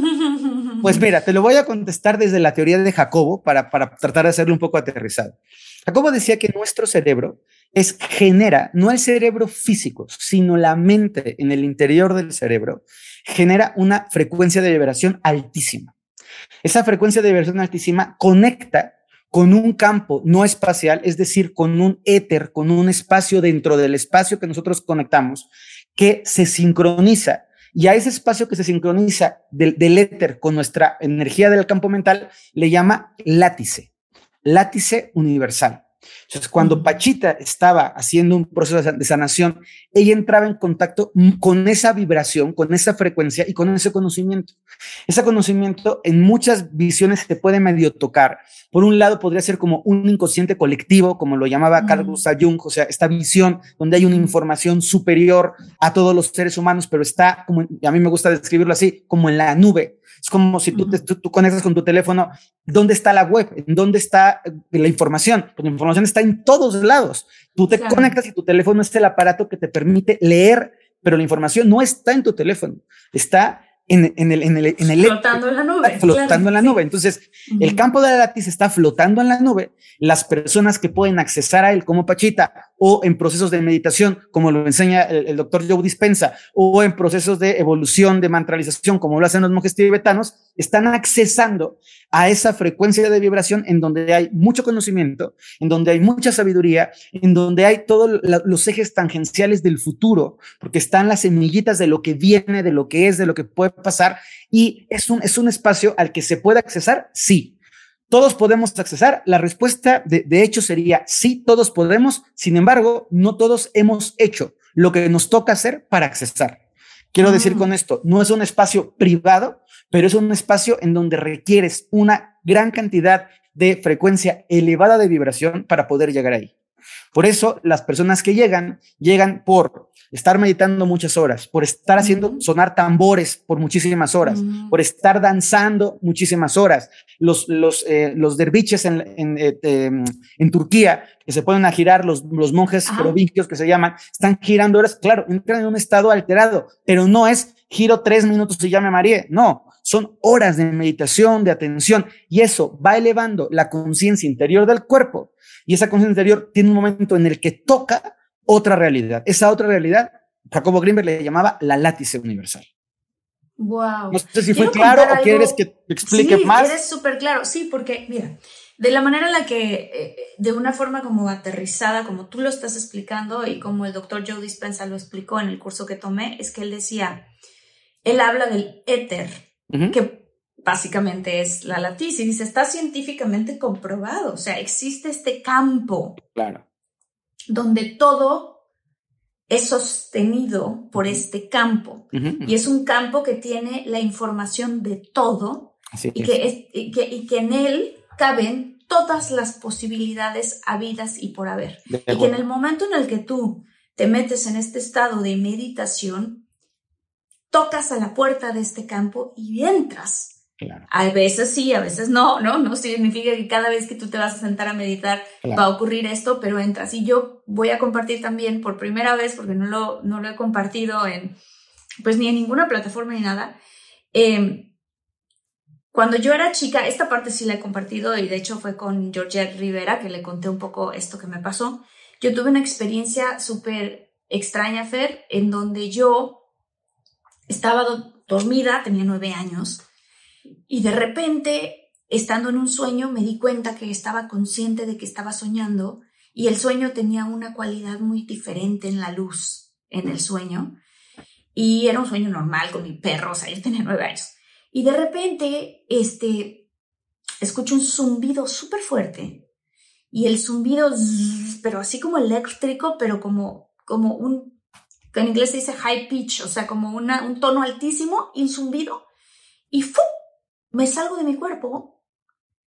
S2: pues mira, te lo voy a contestar desde la teoría de Jacobo para, para tratar de hacerlo un poco aterrizado. Jacobo decía que nuestro cerebro es genera, no el cerebro físico, sino la mente en el interior del cerebro, genera una frecuencia de vibración altísima. Esa frecuencia de vibración altísima conecta con un campo no espacial, es decir, con un éter, con un espacio dentro del espacio que nosotros conectamos, que se sincroniza. Y a ese espacio que se sincroniza del, del éter con nuestra energía del campo mental le llama látice, látice universal. Entonces, cuando Pachita estaba haciendo un proceso de sanación, ella entraba en contacto con esa vibración, con esa frecuencia y con ese conocimiento. Ese conocimiento en muchas visiones se puede medio tocar. Por un lado, podría ser como un inconsciente colectivo, como lo llamaba Carl Gustav Jung, o sea, esta visión donde hay una información superior a todos los seres humanos, pero está, como a mí me gusta describirlo así, como en la nube es como si tú, tú, conectas con tu teléfono, ¿dónde está la web? ¿Dónde está la información? Pues la información está en todos lados. Tú te conectas y tu teléfono es el aparato que te permite leer, pero la información no está en tu teléfono, está en, en, el, en, el, en el...
S3: Flotando en la nube.
S2: Flotando en la nube. Entonces, el campo de la látice está flotando en la nube. Las personas que pueden accesar a él como Pachita o en procesos de meditación, como lo enseña el, doctor Joe Dispensa, o en procesos de evolución, de mantralización, como lo hacen los monjes tibetanos, están accesando a esa frecuencia de vibración en donde hay mucho conocimiento, en donde hay mucha sabiduría, en donde hay todos los ejes tangenciales del futuro, porque están las semillitas de lo que viene, de lo que es, de lo que puede pasar, y es un, es un espacio al que se puede accesar, sí, ¿Todos podemos accesar? La respuesta de, hecho sería sí, todos podemos. Sin embargo, no todos hemos hecho lo que nos toca hacer para accesar. Quiero decir mm. con esto, no es un espacio privado, pero es un espacio en donde requieres una gran cantidad de frecuencia elevada de vibración para poder llegar ahí. Por eso las personas que llegan, llegan por estar meditando muchas horas, por estar haciendo sonar tambores por muchísimas horas, por estar danzando muchísimas horas. Los, los, eh, los derviches en, en, eh, em, en, Turquía, que se ponen a girar, los, los monjes provincios que se llaman, están girando horas, claro, entran en un estado alterado, pero no es giro tres minutos y ya me mareé, no, son horas de meditación, de atención, y eso va elevando la conciencia interior del cuerpo, y esa conciencia interior tiene un momento en el que toca otra realidad. Esa otra realidad, Jacobo Greenberg le llamaba la látice universal.
S3: Wow.
S2: No sé si fue claro o quieres que te explique
S3: sí,
S2: más.
S3: Eres súper claro, sí, porque mira, de la manera en la que, eh, de una forma como aterrizada, como tú lo estás explicando y como el doctor Joe Dispensa lo explicó en el curso que tomé, es que él decía, él habla del éter, que básicamente es la latice, y dice, está científicamente comprobado, o sea, existe este campo.
S2: Claro.
S3: donde todo es sostenido por este campo. Y es un campo que tiene la información de todo y, que y, que, en él caben todas las posibilidades habidas y por haber. y que en el momento en el que tú te metes en este estado de meditación, tocas a la puerta de este campo y entras a veces sí, a veces no, ¿no? No significa que cada vez que tú te vas a sentar a meditar va a ocurrir esto, pero entras. Y yo voy a compartir también por primera vez, porque no lo, no lo he compartido en, pues ni en ninguna plataforma ni nada. Em, cuando yo era chica, esta parte sí la he compartido y de hecho fue con Georgette Rivera que le conté un poco esto que me pasó. Yo tuve una experiencia súper extraña, Fer, en donde yo estaba dormida, tenía nueve años, y de repente, estando en un sueño, me di cuenta que estaba consciente de que estaba soñando y el sueño tenía una cualidad muy diferente en la luz en el sueño. Y era un sueño normal con mi perro, o sea, yo tenía nueve años. Y de repente, este, escucho un zumbido súper fuerte. Y el zumbido, pero así como eléctrico, pero como, como un, en inglés se dice high pitch, o sea, como una, un tono altísimo y un zumbido. Y ¡fu! Me salgo de mi cuerpo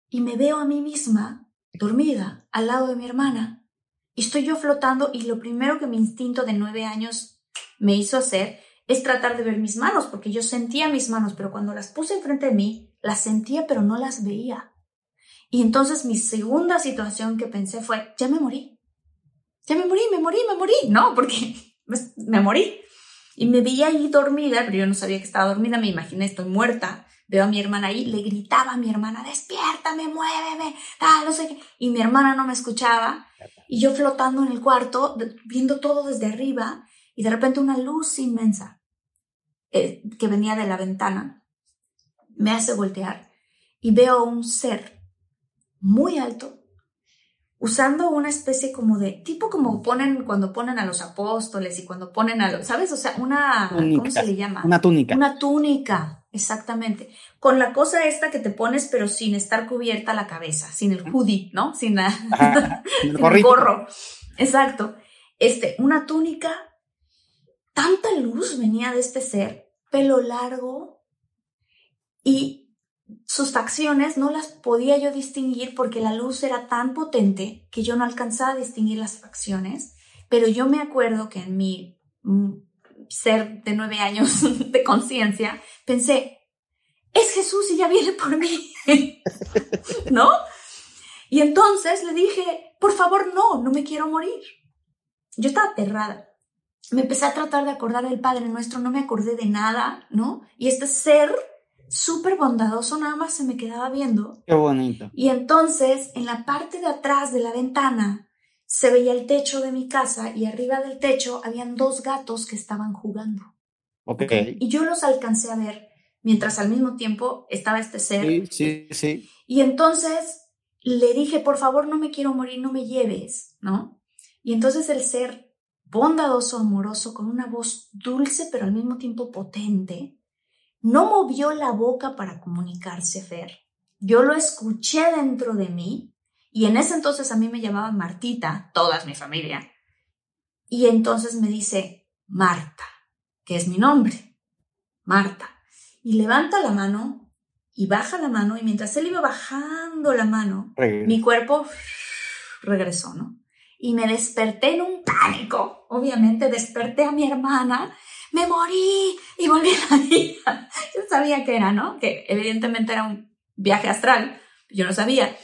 S3: y me veo a mí misma dormida al lado de mi hermana. Y estoy yo flotando y lo primero que mi instinto de nueve años me hizo hacer es tratar de ver mis manos, porque yo sentía mis manos, pero cuando las puse enfrente de mí, las sentía, pero no las veía. Y entonces mi segunda situación que pensé fue, ya me morí. Ya me morí, me morí, me morí. No, porque me morí. Y me veía ahí dormida, pero yo no sabía que estaba dormida, me imaginé estoy muerta veo a mi hermana ahí, le gritaba a mi hermana, despiértame, muéveme, tal, no sé qué. Y mi hermana no me escuchaba. y yo flotando en el cuarto, viendo todo desde arriba, y de repente una luz inmensa eh, que venía de la ventana me hace voltear y veo un ser muy alto usando una especie como de, tipo como ponen cuando ponen a los apóstoles y cuando ponen a los, ¿sabes? O sea, una, ¿cómo se le llama?
S2: Una túnica.
S3: Una túnica, exactamente. Con la cosa esta que te pones, pero sin estar cubierta la cabeza, sin el hoodie, ¿no? Sin, la, el, gorro. Exacto. Este, una túnica, tanta luz venía de este ser, pelo largo y sus facciones no las podía yo distinguir porque la luz era tan potente que yo no alcanzaba a distinguir las facciones, pero yo me acuerdo que en mi mm, ser de nueve años de conciencia pensé, es Jesús y ya viene por mí, ¿no? Y entonces le dije, por favor, no, no me quiero morir. Yo estaba aterrada. Me empecé a tratar de acordar del Padre Nuestro, no me acordé de nada, ¿no? Y este ser súper bondadoso, nada más se me quedaba viendo.
S2: Qué bonito.
S3: Y entonces, en la parte de atrás de la ventana, se veía el techo de mi casa y arriba del techo habían dos gatos que estaban jugando.
S2: Ok.
S3: Y yo los alcancé a ver mientras al mismo tiempo estaba este ser.
S2: Sí, sí, sí.
S3: Y entonces le dije, por favor, no me quiero morir, no me lleves, ¿no? Y entonces el ser bondadoso, amoroso, con una voz dulce pero al mismo tiempo potente, no movió la boca para comunicarse, Fer. Yo lo escuché dentro de mí y en ese entonces a mí me llamaban Martita, toda mi familia. Y entonces me dice, Marta, que es mi nombre, Marta. Y levanta la mano y baja la mano y mientras él iba bajando la mano, mi cuerpo regresó, ¿no? Y me desperté en un pánico. Obviamente desperté a mi hermana me morí y volví a la vida. Yo sabía que era, ¿no? Que evidentemente era un viaje astral, yo no sabía.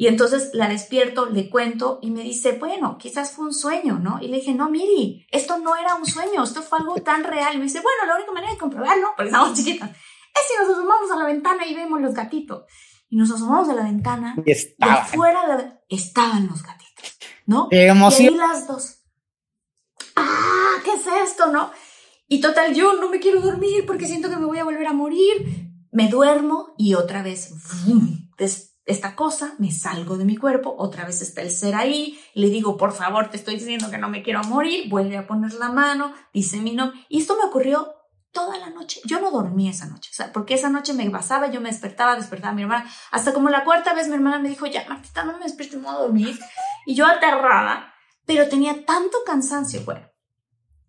S3: Y entonces la despierto, le cuento y me dice, bueno, quizás fue un sueño, ¿no? Y le dije, no, Miri, esto no era un sueño, esto fue algo tan real. Y me dice, bueno, la única manera de comprobarlo, porque estamos chiquitas, es si nos asomamos a la ventana y vemos los gatitos. Y nos asomamos a la ventana y, afuera estaban los gatitos, ¿no?
S2: y ahí
S3: las dos. ¡Ah! ¿Qué es esto, no? Y total, yo no me quiero dormir porque siento que me voy a volver a morir. Me duermo y otra vez, esta cosa, me salgo de mi cuerpo, otra vez está el ser ahí, le digo, por favor, te estoy diciendo que no me quiero morir, vuelve a poner la mano, dice mi nombre. Y esto me ocurrió toda la noche. Yo no dormí esa noche, porque esa noche me pasaba, yo me despertaba, despertaba mi hermana. Hasta como la cuarta vez mi hermana me dijo, ya, Martita, no me despiertes, no a dormir. Y yo aterrada, pero tenía tanto cansancio, bueno,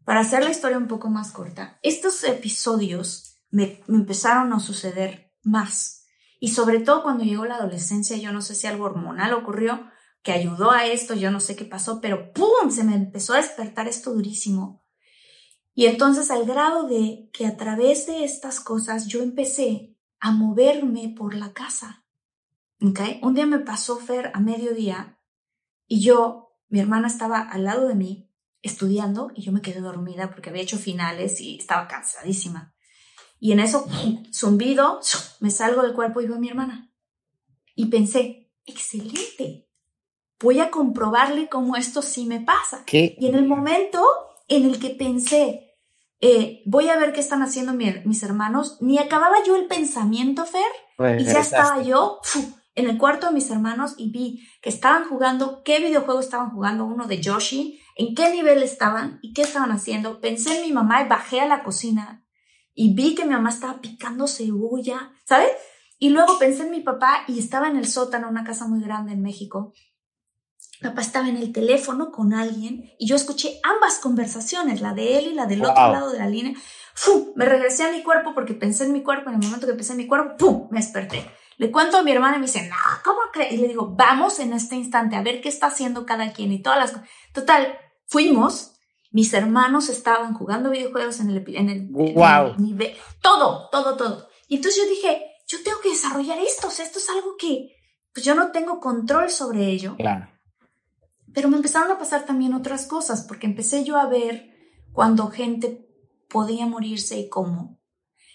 S3: para hacer la historia un poco más corta, estos episodios me, empezaron a suceder más. Y sobre todo cuando llegó la adolescencia, yo no sé si algo hormonal ocurrió que ayudó a esto, yo no sé qué pasó, pero ¡pum! Se me empezó a despertar esto durísimo. Y entonces al grado de que a través de estas cosas yo empecé a moverme por la casa. Un día me pasó Fer a mediodía y yo, mi hermana estaba al lado de mí estudiando y yo me quedé dormida porque había hecho finales y estaba cansadísima. Y en eso, zumbido, me salgo del cuerpo y veo a mi hermana. Y pensé, excelente, voy a comprobarle cómo esto sí me pasa. Y en el momento en el que pensé, eh, voy a ver qué están haciendo mis hermanos, ni acababa yo el pensamiento, Fer, pues, y ya estaba yo en el cuarto de mis hermanos y vi que estaban jugando, qué videojuego estaban jugando, uno de Yoshi, en qué nivel estaban y qué estaban haciendo. Pensé en mi mamá y bajé a la cocina y vi que mi mamá estaba picando cebolla, ¿sabes? Y luego pensé en mi papá y estaba en el sótano, una casa muy grande en México. papá estaba en el teléfono con alguien y yo escuché ambas conversaciones, la de él y la del otro lado de la línea. ¡Fum! Me regresé a mi cuerpo porque pensé en mi cuerpo. En el momento que pensé en mi cuerpo, ¡pum! Me desperté. Le cuento a mi hermana y me dice, no, ¿cómo crees? Y le digo, vamos en este instante a ver qué está haciendo cada quien y todas las cosas. Total, fuimos, mis hermanos estaban jugando videojuegos en el, en el, nivel, todo, todo, todo. Y entonces yo dije, yo tengo que desarrollar esto, o sea, esto es algo que pues yo no tengo control sobre ello.
S2: Claro.
S3: Pero me empezaron a pasar también otras cosas, porque empecé yo a ver cuando gente podía morirse y cómo.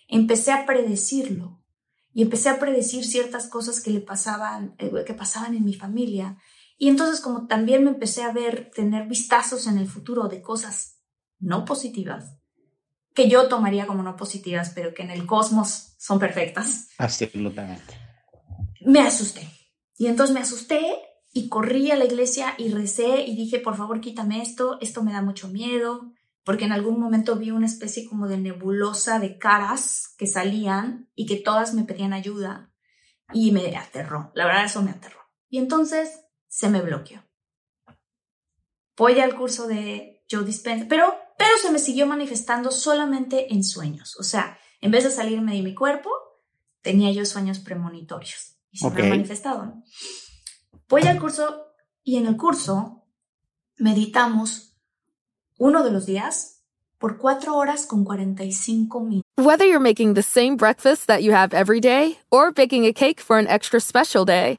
S3: Empecé a predecirlo y empecé a predecir ciertas cosas que le pasaban, eh, que pasaban en mi familia Y entonces como también me empecé a ver, tener vistazos en el futuro de cosas no positivas, que yo tomaría como no positivas, pero que en el cosmos son perfectas.
S2: Absolutamente.
S3: Me asusté. Y entonces me asusté y corrí a la iglesia y recé y dije, por favor, quítame esto, esto me da mucho miedo, porque en algún momento vi una especie como de nebulosa de caras que salían y que todas me pedían ayuda y me aterró, la verdad eso me aterró. Y entonces se me bloqueó. Voy al curso de Joe Dispenza, pero, pero se me siguió manifestando solamente en sueños, o sea, en vez de salirme de mi cuerpo, tenía yo sueños premonitorios y se me han manifestado. ¿no? Voy al curso y en el curso meditamos uno de los días por cuatro horas con 45 minutos.
S5: Whether you're making the same breakfast that you have every day or baking a cake for an extra special day,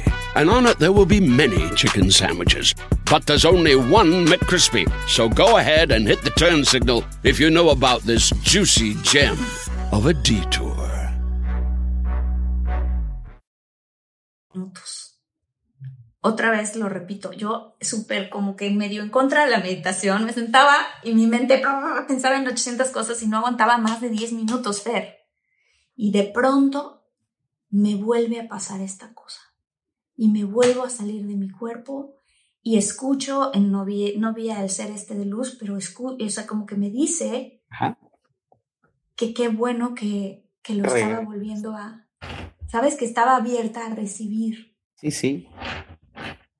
S1: and on it there will be many chicken sandwiches. But there's only one McCrispy. So go ahead and hit the turn signal if you know about this juicy gem of a detour.
S3: Otra vez lo repito, yo súper como que medio en contra de la meditación, me sentaba y mi mente pensaba en 800 cosas y no aguantaba más de 10 minutos, Fer. Y de pronto me vuelve a pasar esta cosa y me vuelvo a salir de mi cuerpo y escucho, en no vi, no vi al ser este de luz, pero escucho, o sea, como que me dice
S2: Ajá.
S3: que qué bueno que, que lo estaba volviendo a, sabes, que estaba abierta a recibir.
S2: Sí, sí.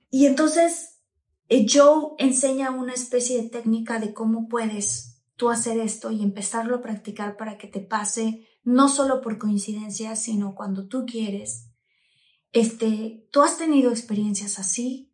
S3: Y entonces eh, Joe enseña una especie de técnica de cómo puedes tú hacer esto y empezarlo a practicar para que te pase no solo por coincidencia, sino cuando tú quieres. Este, ¿tú has tenido experiencias así?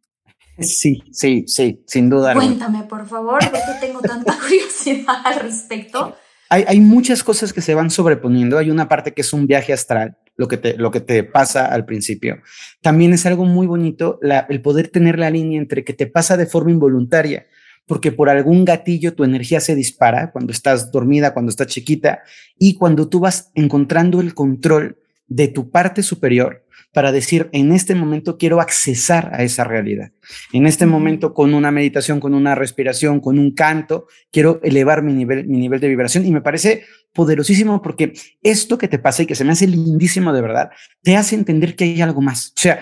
S2: Sí, sí, sí, sin duda.
S3: Cuéntame, por favor, porque tengo tanta curiosidad al respecto.
S2: Hay, hay muchas cosas que se van sobreponiendo. Hay una parte que es un viaje astral, lo que te, lo que te pasa al principio. También es algo muy bonito la, el poder tener la línea entre que te pasa de forma involuntaria, porque por algún gatillo tu energía se dispara cuando estás dormida, cuando estás chiquita, y cuando tú vas encontrando el control de tu parte superior para decir, en este momento quiero accesar a esa realidad. En este momento, con una meditación, con una respiración, con un canto, quiero elevar mi nivel, mi nivel de vibración. Y me parece poderosísimo porque esto que te pasa y que se me hace lindísimo de verdad, te hace entender que hay algo más. O sea,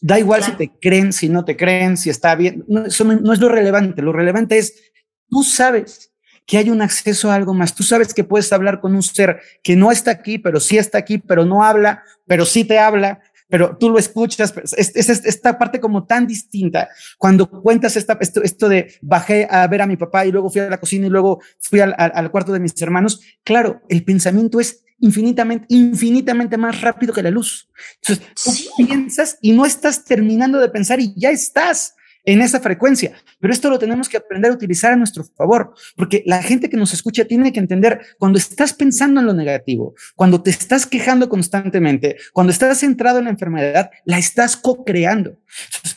S2: da igual claro. si te creen, si no te creen, si está bien. No, eso no, no es lo relevante. Lo relevante es, tú sabes que hay un acceso a algo más. Tú sabes que puedes hablar con un ser que no está aquí, pero sí está aquí, pero no habla, pero sí te habla, pero tú lo escuchas. Es, es, es esta parte como tan distinta. Cuando cuentas esta, esto, esto de bajé a ver a mi papá y luego fui a la cocina y luego fui al, al, al cuarto de mis hermanos, claro, el pensamiento es infinitamente, infinitamente más rápido que la luz. Entonces, tú sí. piensas y no estás terminando de pensar y ya estás en esa frecuencia. Pero esto lo tenemos que aprender a utilizar a nuestro favor, porque la gente que nos escucha tiene que entender cuando estás pensando en lo negativo, cuando te estás quejando constantemente, cuando estás centrado en la enfermedad, la estás co-creando.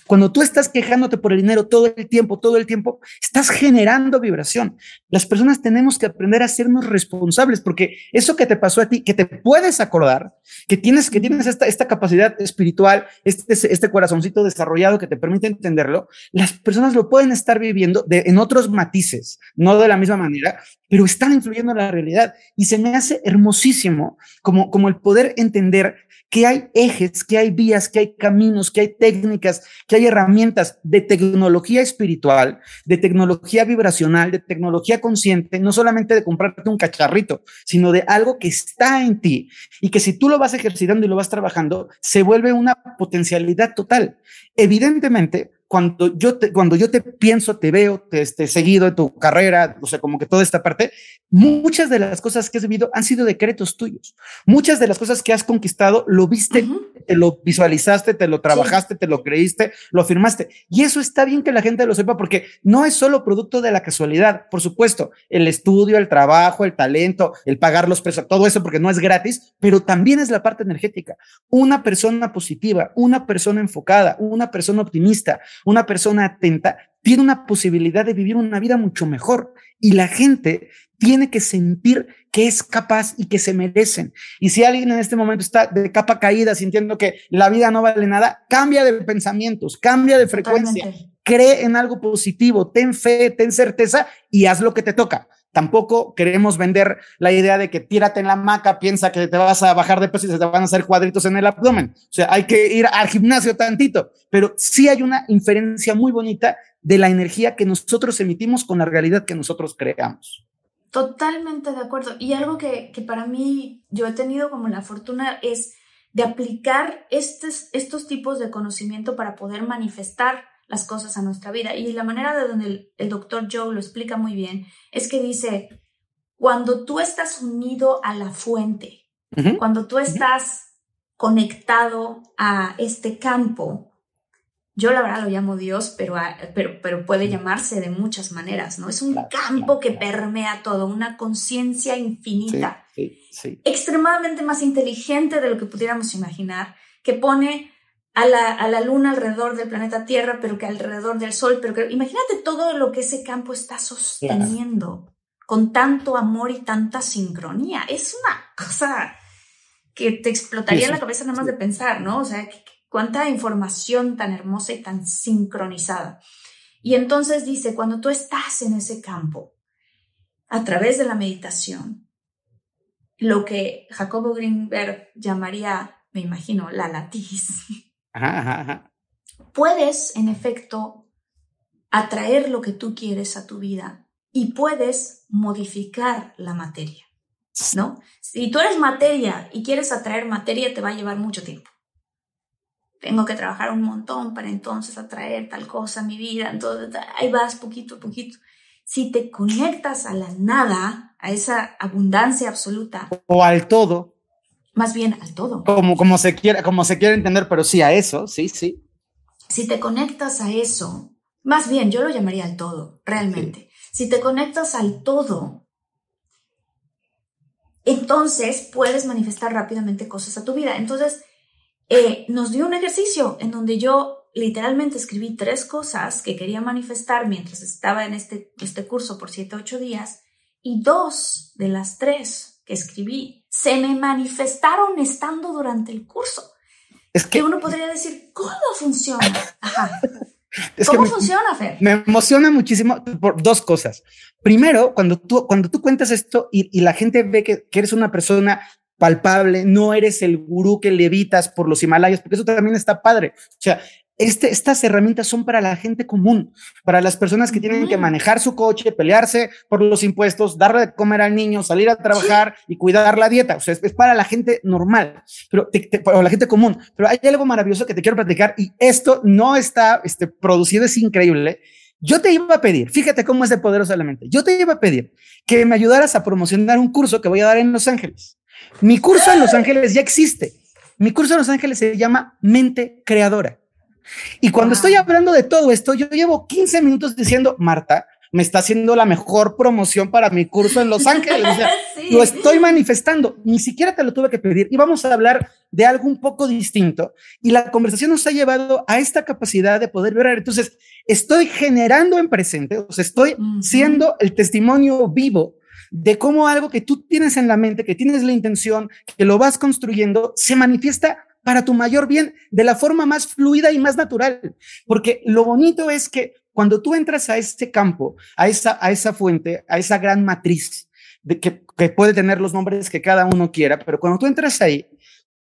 S2: Cuando tú estás quejándote por el dinero todo el tiempo, todo el tiempo, estás generando vibración. Las personas tenemos que aprender a sernos responsables, porque eso que te pasó a ti, que te puedes acordar, que tienes, que tienes esta, esta capacidad espiritual, este, este corazoncito desarrollado que te permite entenderlo, las personas lo pueden estar viviendo de, en otros matices, no de la misma manera, pero están influyendo en la realidad. Y se me hace hermosísimo como, como el poder entender que hay ejes, que hay vías, que hay caminos, que hay técnicas, que hay herramientas de tecnología espiritual, de tecnología vibracional, de tecnología consciente, no solamente de comprarte un cacharrito, sino de algo que está en ti y que si tú lo vas ejercitando y lo vas trabajando, se vuelve una potencialidad total. Evidentemente, cuando yo te, cuando yo te pienso, te veo, te este, seguido en tu carrera, o sea, como que toda esta parte, muchas de las cosas que has vivido han sido decretos tuyos. Muchas de las cosas que has conquistado lo viste, uh -huh. te lo visualizaste, te lo trabajaste, te lo creíste, lo firmaste. Y eso está bien que la gente lo sepa porque no es solo producto de la casualidad. Por supuesto, el estudio, el trabajo, el talento, el pagar los precios, todo eso porque no es gratis, pero también es la parte energética. Una persona positiva, una persona enfocada, una persona optimista, una persona atenta, tiene una posibilidad de vivir una vida mucho mejor y la gente tiene que sentir que es capaz y que se merecen. Y si alguien en este momento está de capa caída sintiendo que la vida no vale nada, cambia de pensamientos, cambia de frecuencia, cree en algo positivo, ten fe, ten certeza y haz lo que te toca. Tampoco queremos vender la idea de que tírate en la maca, piensa que te vas a bajar de peso y se te van a hacer cuadritos en el abdomen. O sea, hay que ir al gimnasio tantito, pero sí hay una inferencia muy bonita de la energía que nosotros emitimos con la realidad que nosotros creamos.
S3: Totalmente de acuerdo. Y algo que, para mí yo he tenido como la fortuna es de aplicar estos tipos de conocimiento para poder manifestar las cosas a nuestra vida. Y la manera de donde el, doctor Joe lo explica muy bien es que dice, cuando tú estás unido a la fuente, cuando tú estás conectado a este campo, yo la verdad lo llamo Dios, pero, pero, pero puede llamarse de muchas maneras, ¿no? Es un campo que permea todo, una conciencia infinita, extremadamente más inteligente de lo que pudiéramos imaginar, que pone a la, a la, luna alrededor del planeta Tierra, pero que alrededor del Sol, pero que imagínate todo lo que ese campo está sosteniendo con tanto amor y tanta sincronía. Es una cosa que te explotaría la cabeza nada más de pensar, ¿no? O sea, cuánta información tan hermosa y tan sincronizada. Y entonces dice, cuando tú estás en ese campo, a través de la meditación, lo que Jacobo Greenberg llamaría, me imagino, la latiz, puedes, en efecto, atraer lo que tú quieres a tu vida y puedes modificar la materia, ¿no? Si tú eres materia y quieres atraer materia, te va a llevar mucho tiempo tengo que trabajar un montón para entonces atraer tal cosa a mi vida. Entonces, ahí vas poquito a poquito. Si te conectas a la nada, a esa abundancia absoluta.
S2: O al todo.
S3: Más bien al todo.
S2: Como, como, se, quiere, como se quiere entender, pero sí a eso, sí, sí.
S3: Si te conectas a eso, más bien yo lo llamaría al todo, realmente. Si te conectas al todo, entonces puedes manifestar rápidamente cosas a tu vida. Entonces, eh, nos dio un ejercicio en donde yo literalmente escribí tres cosas que quería manifestar mientras estaba en este, este curso por siete, ocho días y dos de las tres que escribí se me manifestaron estando durante el curso. Es que, uno podría decir, ¿cómo funciona? ¿Cómo funciona, Fer?
S2: Me emociona muchísimo por dos cosas. Primero, cuando tú, cuando tú cuentas esto y, la gente ve que, que, eres una persona palpable, no eres el gurú que levitas por los Himalayas, porque eso también está padre. O sea, este, estas herramientas son para la gente común, para las personas que tienen que manejar su coche, pelearse por los impuestos, darle de comer al niño, salir a trabajar y cuidar la dieta. O sea, es, para la gente normal, pero para la gente común. Pero hay algo maravilloso que te quiero platicar y esto no está este, producido, es increíble. Yo te iba a pedir, fíjate cómo es de poderoso la mente, yo te iba a pedir que me ayudaras a promocionar un curso que voy a dar en Los Ángeles. Mi curso en Los Ángeles ya existe. Mi curso en Los Ángeles se llama Mente Creadora. Y cuando estoy hablando de todo esto, yo llevo 15 minutos diciendo, Marta, me está haciendo la mejor promoción para mi curso en Los Ángeles. Lo estoy manifestando. Ni siquiera te lo tuve que pedir. Y vamos a hablar de algo un poco distinto. Y la conversación nos ha llevado a esta capacidad de poder ver. Entonces, estoy generando en presente, o sea, estoy siendo el testimonio vivo de cómo algo que tú tienes en la mente, que tienes la intención, que lo vas construyendo, se manifiesta para tu mayor bien de la forma más fluida y más natural. Porque lo bonito es que cuando tú entras a este campo, a esa, a esa fuente, a esa gran matriz, de que, que puede tener los nombres que cada uno quiera, pero cuando tú entras ahí,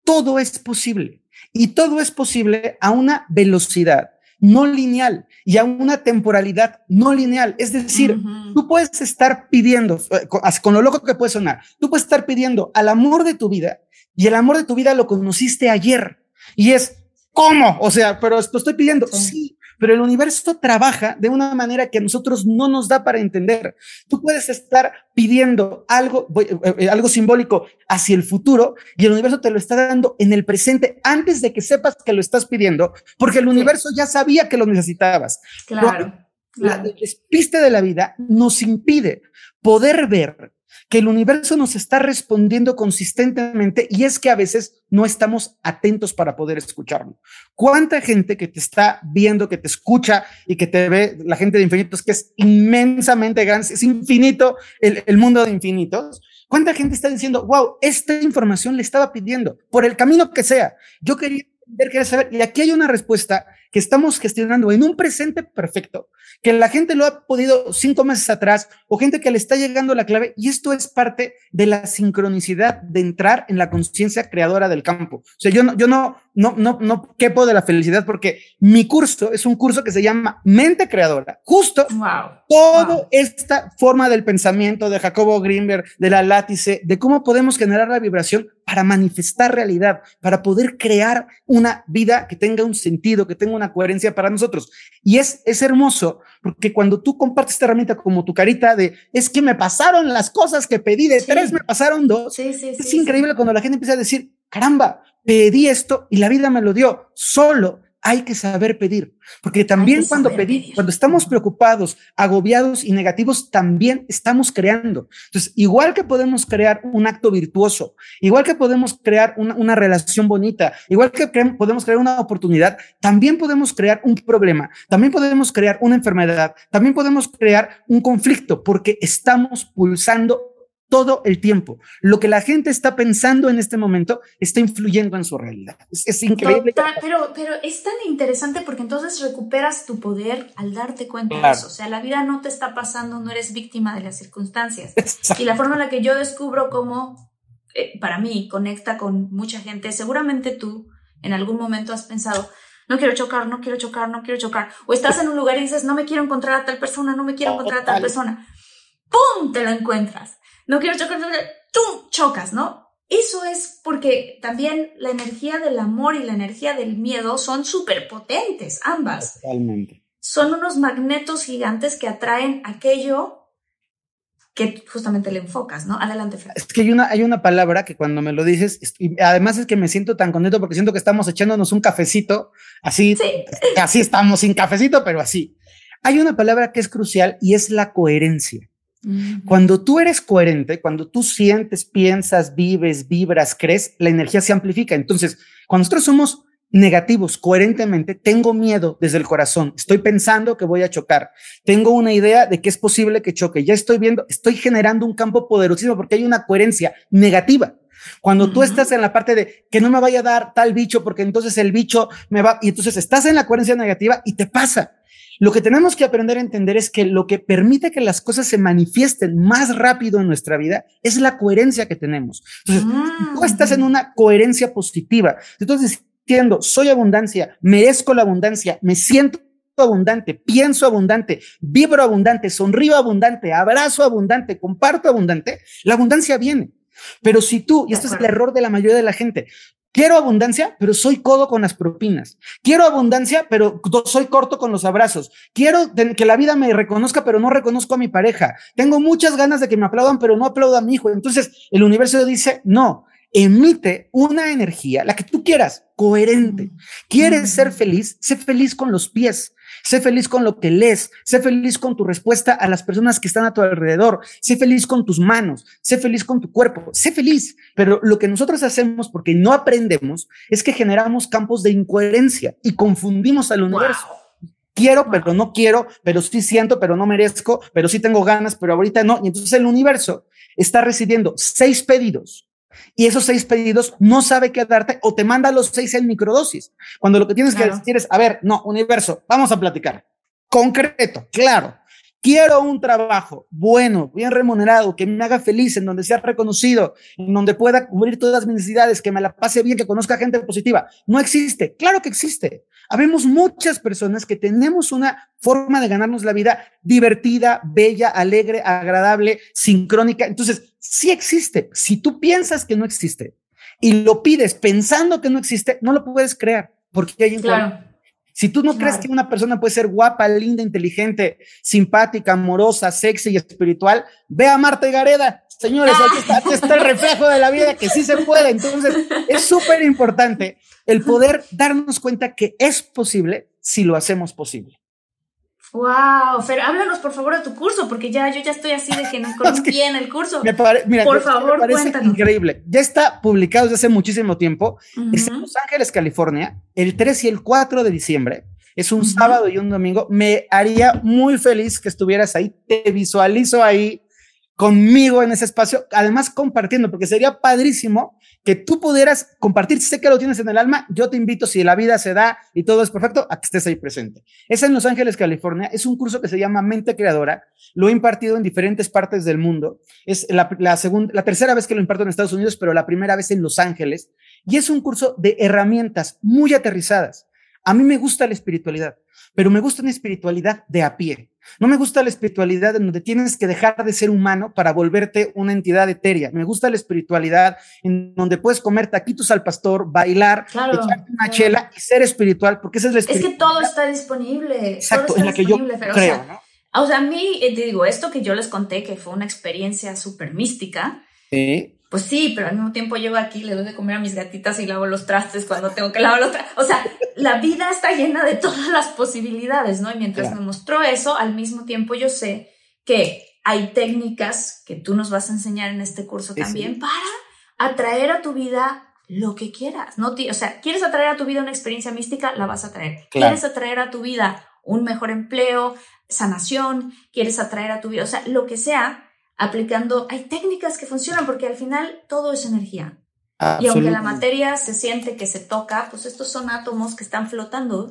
S2: todo es posible. Y todo es posible a una velocidad no lineal y a una temporalidad no lineal. Es decir, tú puedes estar pidiendo, eh, con lo loco que puede sonar, tú puedes estar pidiendo al amor de tu vida y el amor de tu vida lo conociste ayer. Y es, ¿cómo? O sea, pero esto estoy pidiendo. Sí. pero el universo trabaja de una manera que a nosotros no nos da para entender. Tú puedes estar pidiendo algo, eh, eh, algo simbólico hacia el futuro y el universo te lo está dando en el presente antes de que sepas que lo estás pidiendo, porque el universo ya sabía que lo necesitabas.
S3: Claro.
S2: La despiste de la vida nos impide poder ver que el universo nos está respondiendo consistentemente y es que a veces no estamos atentos para poder escucharlo. ¿Cuánta gente que te está viendo, que te escucha y que te ve, la gente de infinitos, que es inmensamente grande, es infinito el, el mundo de infinitos? ¿Cuánta gente está diciendo, wow, esta información le estaba pidiendo por el camino que sea? Yo quería ver, quería saber, y aquí hay una respuesta que estamos gestionando en un presente perfecto, que la gente lo ha podido cinco meses atrás o gente que le está llegando la clave y esto es parte de la sincronicidad de entrar en la conciencia creadora del campo. O sea, yo no, yo no, no, no, no quepo de la felicidad porque mi curso es un curso que se llama Mente Creadora. Justo
S3: wow.
S2: toda esta forma del pensamiento de Jacobo Greenberg, de la látice, de cómo podemos generar la vibración para manifestar realidad, para poder crear una vida que tenga un sentido, que tenga una coherencia para nosotros. Y es, es hermoso porque cuando tú compartes esta herramienta como tu carita de es que me pasaron las cosas que pedí de tres, me pasaron dos,
S3: sí, sí,
S2: es increíble cuando la gente empieza a decir, caramba, pedí esto y la vida me lo dio. Solo hay que saber pedir, porque también cuando pedimos, cuando estamos preocupados, agobiados y negativos, también estamos creando. Entonces, igual que podemos crear un acto virtuoso, igual que podemos crear una, una relación bonita, igual que podemos crear una oportunidad, también podemos crear un problema, también podemos crear una enfermedad, también podemos crear un conflicto, porque estamos pulsando todo el tiempo. Lo que la gente está pensando en este momento está influyendo en su realidad. Es, increíble.
S3: pero, pero es tan interesante porque entonces recuperas tu poder al darte cuenta de eso. O sea, la vida no te está pasando, no eres víctima de las circunstancias. Y la forma en la que yo descubro cómo, eh, para mí, conecta con mucha gente, seguramente tú en algún momento has pensado, no quiero chocar, no quiero chocar, no quiero chocar. O estás en un lugar y dices, no me quiero encontrar a tal persona, no me quiero encontrar a tal persona. ¡Pum! Te lo encuentras no quiero chocar, tú chocas, ¿no? Eso es porque también la energía del amor y la energía del miedo son súper potentes, ambas.
S2: Totalmente.
S3: Son unos magnetos gigantes que atraen aquello que justamente le enfocas, ¿no? Adelante, Fran.
S2: Es que hay una, hay una palabra que cuando me lo dices, y además es que me siento tan contento porque siento que estamos echándonos un cafecito, así, así estamos sin cafecito, pero así. Hay una palabra que es crucial y es la coherencia. Cuando tú eres coherente, cuando tú sientes, piensas, vives, vibras, crees, la energía se amplifica. Entonces, cuando nosotros somos negativos coherentemente, tengo miedo desde el corazón, estoy pensando que voy a chocar, tengo una idea de que es posible que choque, ya estoy viendo, estoy generando un campo poderosísimo porque hay una coherencia negativa. Cuando tú estás en la parte de que no me vaya a dar tal bicho porque entonces el bicho me va, y entonces estás en la coherencia negativa y te pasa. Lo que tenemos que aprender a entender es que lo que permite que las cosas se manifiesten más rápido en nuestra vida es la coherencia que tenemos. Entonces, tú estás en una coherencia positiva. Entonces, diciendo, soy abundancia, merezco la abundancia, me siento abundante, pienso abundante, vibro abundante, sonrío abundante, abrazo abundante, comparto abundante, la abundancia viene. Pero si tú, y este es el error de la mayoría de la gente, Quiero abundancia, pero soy codo con las propinas. Quiero abundancia, pero soy corto con los abrazos. Quiero que la vida me reconozca, pero no reconozco a mi pareja. Tengo muchas ganas de que me aplaudan, pero no aplaudo a mi hijo. Entonces el universo dice, no, emite una energía, la que tú quieras, coherente. ¿Quieres ser feliz? Sé feliz con los pies. Sé feliz con lo que lees, sé feliz con tu respuesta a las personas que están a tu alrededor, sé feliz con tus manos, sé feliz con tu cuerpo, sé feliz. Pero lo que nosotros hacemos porque no aprendemos es que generamos campos de incoherencia y confundimos al universo. Quiero, pero no quiero, pero sí siento, pero no merezco, pero sí tengo ganas, pero ahorita no. Y entonces el universo está recibiendo seis pedidos y esos seis pedidos no sabe qué darte o te manda los seis en microdosis. Cuando lo que tienes que decir es, a ver, no, universo, vamos a platicar. Concreto, claro. Quiero un trabajo bueno, bien remunerado, que me haga feliz, en donde sea reconocido, en donde pueda cubrir todas mis necesidades, que me la pase bien, que conozca gente positiva. No existe. Claro que existe. Habemos muchas personas que tenemos una forma de ganarnos la vida divertida, bella, alegre, agradable, sincrónica. Entonces, sí existe. Si tú piensas que no existe y lo pides pensando que no existe, no lo puedes crear porque hay un
S3: claro.
S2: Si tú no crees que una persona puede ser guapa, linda, inteligente, simpática, amorosa, sexy y espiritual, ve a Marta y Gareda. Señores, aquí está, el reflejo de la vida que sí se puede. Entonces, es súper importante el poder darnos cuenta que es posible si lo hacemos posible.
S3: Wow, Fer, háblanos por favor de tu curso, porque ya yo ya estoy así de que no conozco bien el curso. Me
S2: mira, por favor, me parece increíble. Ya está publicado desde hace muchísimo tiempo. Está en Los Ángeles, California, el 3 y el 4 de diciembre. Es un sábado y un domingo. Me haría muy feliz que estuvieras ahí. Te visualizo ahí conmigo en ese espacio, además compartiendo, porque sería padrísimo que tú pudieras compartir, sé que lo tienes en el alma, yo te invito, si la vida se da y todo es perfecto, a que estés ahí presente. Es en Los Ángeles, California, es un curso que se llama Mente Creadora, lo he impartido en diferentes partes del mundo, es la, la, segunda, la tercera vez que lo imparto en Estados Unidos, pero la primera vez en Los Ángeles, y es un curso de herramientas muy aterrizadas. A mí me gusta la espiritualidad, pero me gusta una espiritualidad de a pie. No me gusta la espiritualidad en donde tienes que dejar de ser humano para volverte una entidad etérea. Me gusta la espiritualidad en donde puedes comer taquitos al pastor, bailar, echarte una chela y ser espiritual, porque esa es la
S3: espiritualidad. Es que todo está disponible.
S2: Exacto, en la que yo creo, ¿no?
S3: O sea, a mí, eh, te digo, esto que yo les conté, que fue una experiencia súper mística, ¿Sí? Pues sí, pero al mismo tiempo llego aquí, le doy de comer a mis gatitas y lavo los trastes cuando tengo que lavar los trastes. O sea, la vida está llena de todas las posibilidades, ¿no? Y mientras me mostró eso, al mismo tiempo yo sé que hay técnicas que tú nos vas a enseñar en este curso también para atraer a tu vida lo que quieras, ¿no? O sea, ¿quieres atraer a tu vida una experiencia mística? La vas a traer. ¿Quieres atraer a tu vida un mejor empleo, sanación? ¿Quieres atraer a tu vida? O sea, lo que sea, aplicando, hay técnicas que funcionan porque al final todo es energía. Y aunque la materia se siente que se toca, pues estos son átomos que están flotando,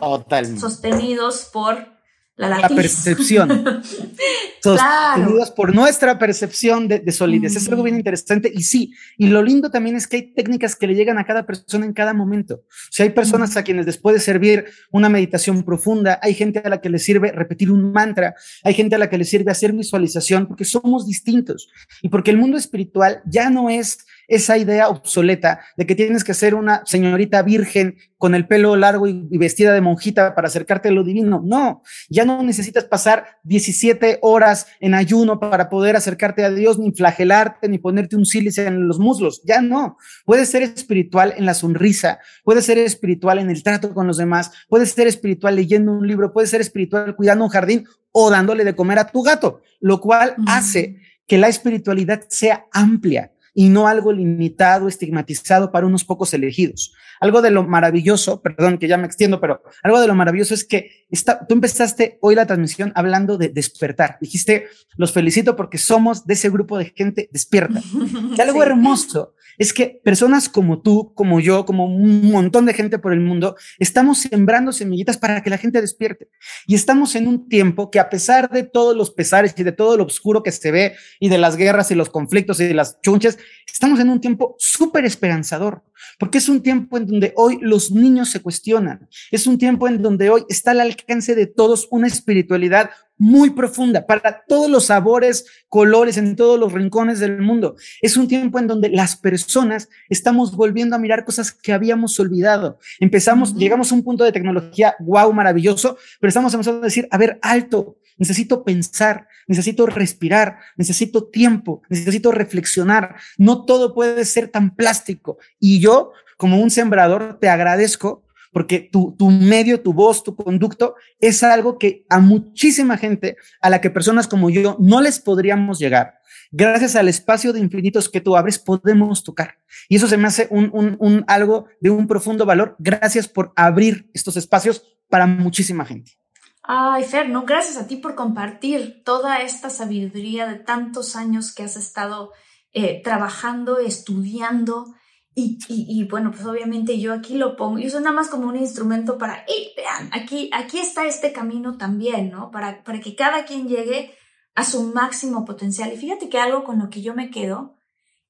S3: sostenidos por la,
S2: percepción. Sostenidos por nuestra percepción de, solidez. Es algo bien interesante. Y sí, y lo lindo también es que hay técnicas que le llegan a cada persona en cada momento. O sea, hay personas a quienes les puede servir una meditación profunda, hay gente a la que le sirve repetir un mantra, hay gente a la que le sirve hacer visualización, porque somos distintos. Y porque el mundo espiritual ya no es esa idea obsoleta de que tienes que ser una señorita virgen con el pelo largo y, vestida de monjita para acercarte a lo divino. No, ya no necesitas pasar 17 horas en ayuno para poder acercarte a Dios, ni flagelarte, ni ponerte un sílice en los muslos. Ya no. Puedes ser espiritual en la sonrisa, puedes ser espiritual en el trato con los demás, puedes ser espiritual leyendo un libro, puedes ser espiritual cuidando un jardín o dándole de comer a tu gato, lo cual hace que la espiritualidad sea amplia y no algo limitado, estigmatizado para unos pocos elegidos. Algo de lo maravilloso, perdón que ya me extiendo, pero algo de lo maravilloso es que tú empezaste hoy la transmisión hablando de despertar. Dijiste, los felicito porque somos de ese grupo de gente despierta. Y algo hermoso es que personas como tú, como yo, como un montón de gente por el mundo, estamos sembrando semillitas para que la gente despierte. Y estamos en un tiempo que a pesar de todos los pesares y de todo lo oscuro que se ve y de las guerras y los conflictos y las chunches, estamos en un tiempo súper esperanzador, porque es un tiempo en donde hoy los niños se cuestionan, es un tiempo en donde hoy está al alcance de todos una espiritualidad muy profunda para todos los sabores, colores, en todos los rincones del mundo. Es un tiempo en donde las personas estamos volviendo a mirar cosas que habíamos olvidado. Empezamos, llegamos a un punto de tecnología, wow, maravilloso, pero estamos empezando a decir, a ver, alto, necesito pensar, necesito respirar, necesito tiempo, necesito reflexionar. No todo puede ser tan plástico. Y yo, como un sembrador, te agradezco porque tu, tu medio, tu voz, tu conducto es algo que a muchísima gente, a la que personas como yo no les podríamos llegar. Gracias al espacio de infinitos que tú abres, podemos tocar. Y eso se me hace un, un, un algo de un profundo valor. Gracias por abrir estos espacios para muchísima gente.
S3: Ay, Fer, no, gracias a ti por compartir toda esta sabiduría de tantos años que has estado eh, trabajando, estudiando y, bueno, pues obviamente yo aquí lo pongo, yo soy nada más como un instrumento para, hey, vean, aquí, aquí está este camino también, ¿no? Para, para que cada quien llegue a su máximo potencial. Y fíjate que algo con lo que yo me quedo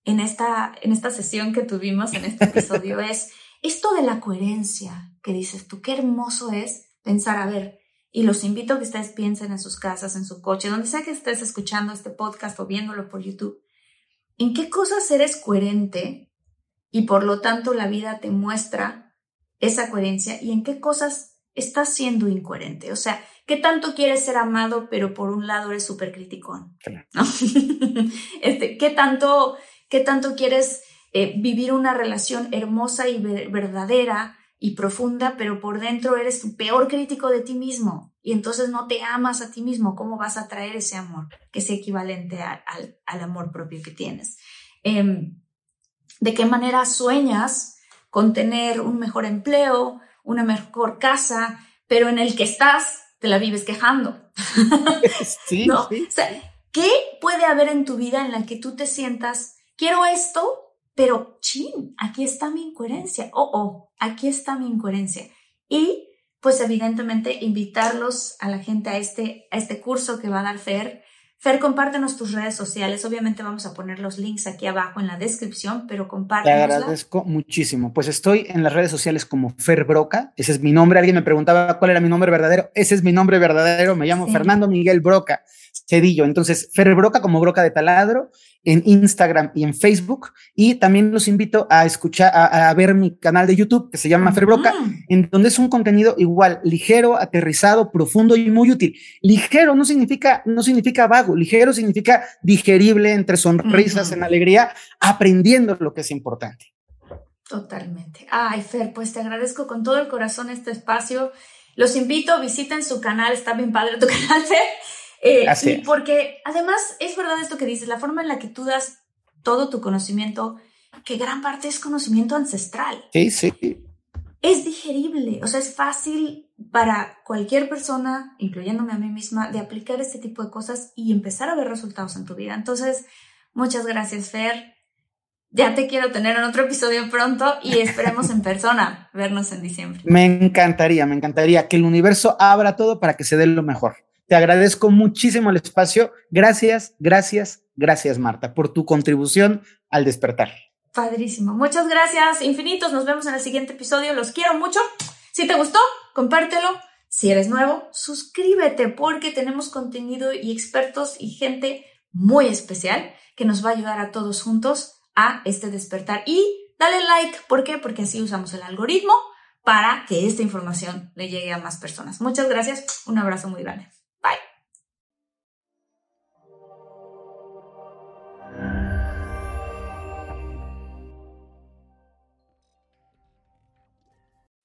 S3: en esta, en esta sesión que tuvimos, en este episodio, es esto de la coherencia que dices tú, qué hermoso es pensar, a ver, y los invito a que ustedes piensen en sus casas, en su coche, donde sea que estés escuchando este podcast o viéndolo por YouTube, en qué cosas eres coherente y por lo tanto la vida te muestra esa coherencia y en qué cosas estás siendo incoherente. O sea, ¿qué tanto quieres ser amado, pero por un lado eres súper criticón? este, ¿qué, tanto, ¿Qué tanto quieres eh, vivir una relación hermosa y verdadera y profunda, pero por dentro eres tu peor crítico de ti mismo y entonces no te amas a ti mismo? ¿Cómo vas a traer ese amor que es equivalente al, amor propio que tienes? Em, ¿De qué manera sueñas con tener un mejor empleo, una mejor casa, pero en el que estás te la vives quejando.
S2: sí,
S3: ¿No?
S2: sí.
S3: O sea, ¿qué puede haber en tu vida en la que tú te sientas, quiero esto, pero chin, aquí está mi incoherencia, oh, oh, aquí está mi incoherencia. Y pues evidentemente invitarlos a la gente a este, a este curso que va a dar Fer, Fer, compártenos tus redes sociales. Obviamente vamos a poner los links aquí abajo en la descripción, pero compártenos.
S2: Te agradezco muchísimo. Pues estoy en las redes sociales como Fer Broca. Ese es mi nombre. Alguien me preguntaba cuál era mi nombre verdadero. Ese es mi nombre verdadero. Me llamo Fernando Miguel Broca Cedillo. Entonces, Fer Broca como Broca de Taladro en Instagram y en Facebook. Y también los invito a escuchar, a, ver mi canal de YouTube que se llama Ferbroca, en donde es un contenido igual, ligero, aterrizado, profundo y muy útil. Ligero no significa, no significa vago, ligero significa digerible, entre sonrisas, en alegría, aprendiendo lo que es importante.
S3: Totalmente. Ay, Fer, pues te agradezco con todo el corazón este espacio. Los invito, visiten su canal, está bien padre tu canal, Fer. Eh, y porque además es verdad esto que dices, la forma en la que tú das todo tu conocimiento, que gran parte es conocimiento ancestral.
S2: Sí, sí.
S3: Es digerible, o sea, es fácil para cualquier persona, incluyéndome a mí misma, de aplicar este tipo de cosas y empezar a ver resultados en tu vida. Entonces, muchas gracias, Fer. Ya te quiero tener en otro episodio pronto y esperemos en persona vernos en diciembre.
S2: Me encantaría, me encantaría que el universo abra todo para que se dé lo mejor. Te agradezco muchísimo el espacio. Gracias, gracias, gracias, Marta, por tu contribución al despertar.
S3: Padrísimo. Muchas gracias, infinitos. Nos vemos en el siguiente episodio. Los quiero mucho. Si te gustó, compártelo. Si eres nuevo, suscríbete porque tenemos contenido y expertos y gente muy especial que nos va a ayudar a todos juntos a este despertar. Y dale like. ¿Por qué? Porque así usamos el algoritmo para que esta información le llegue a más personas. Muchas gracias. Un abrazo muy grande.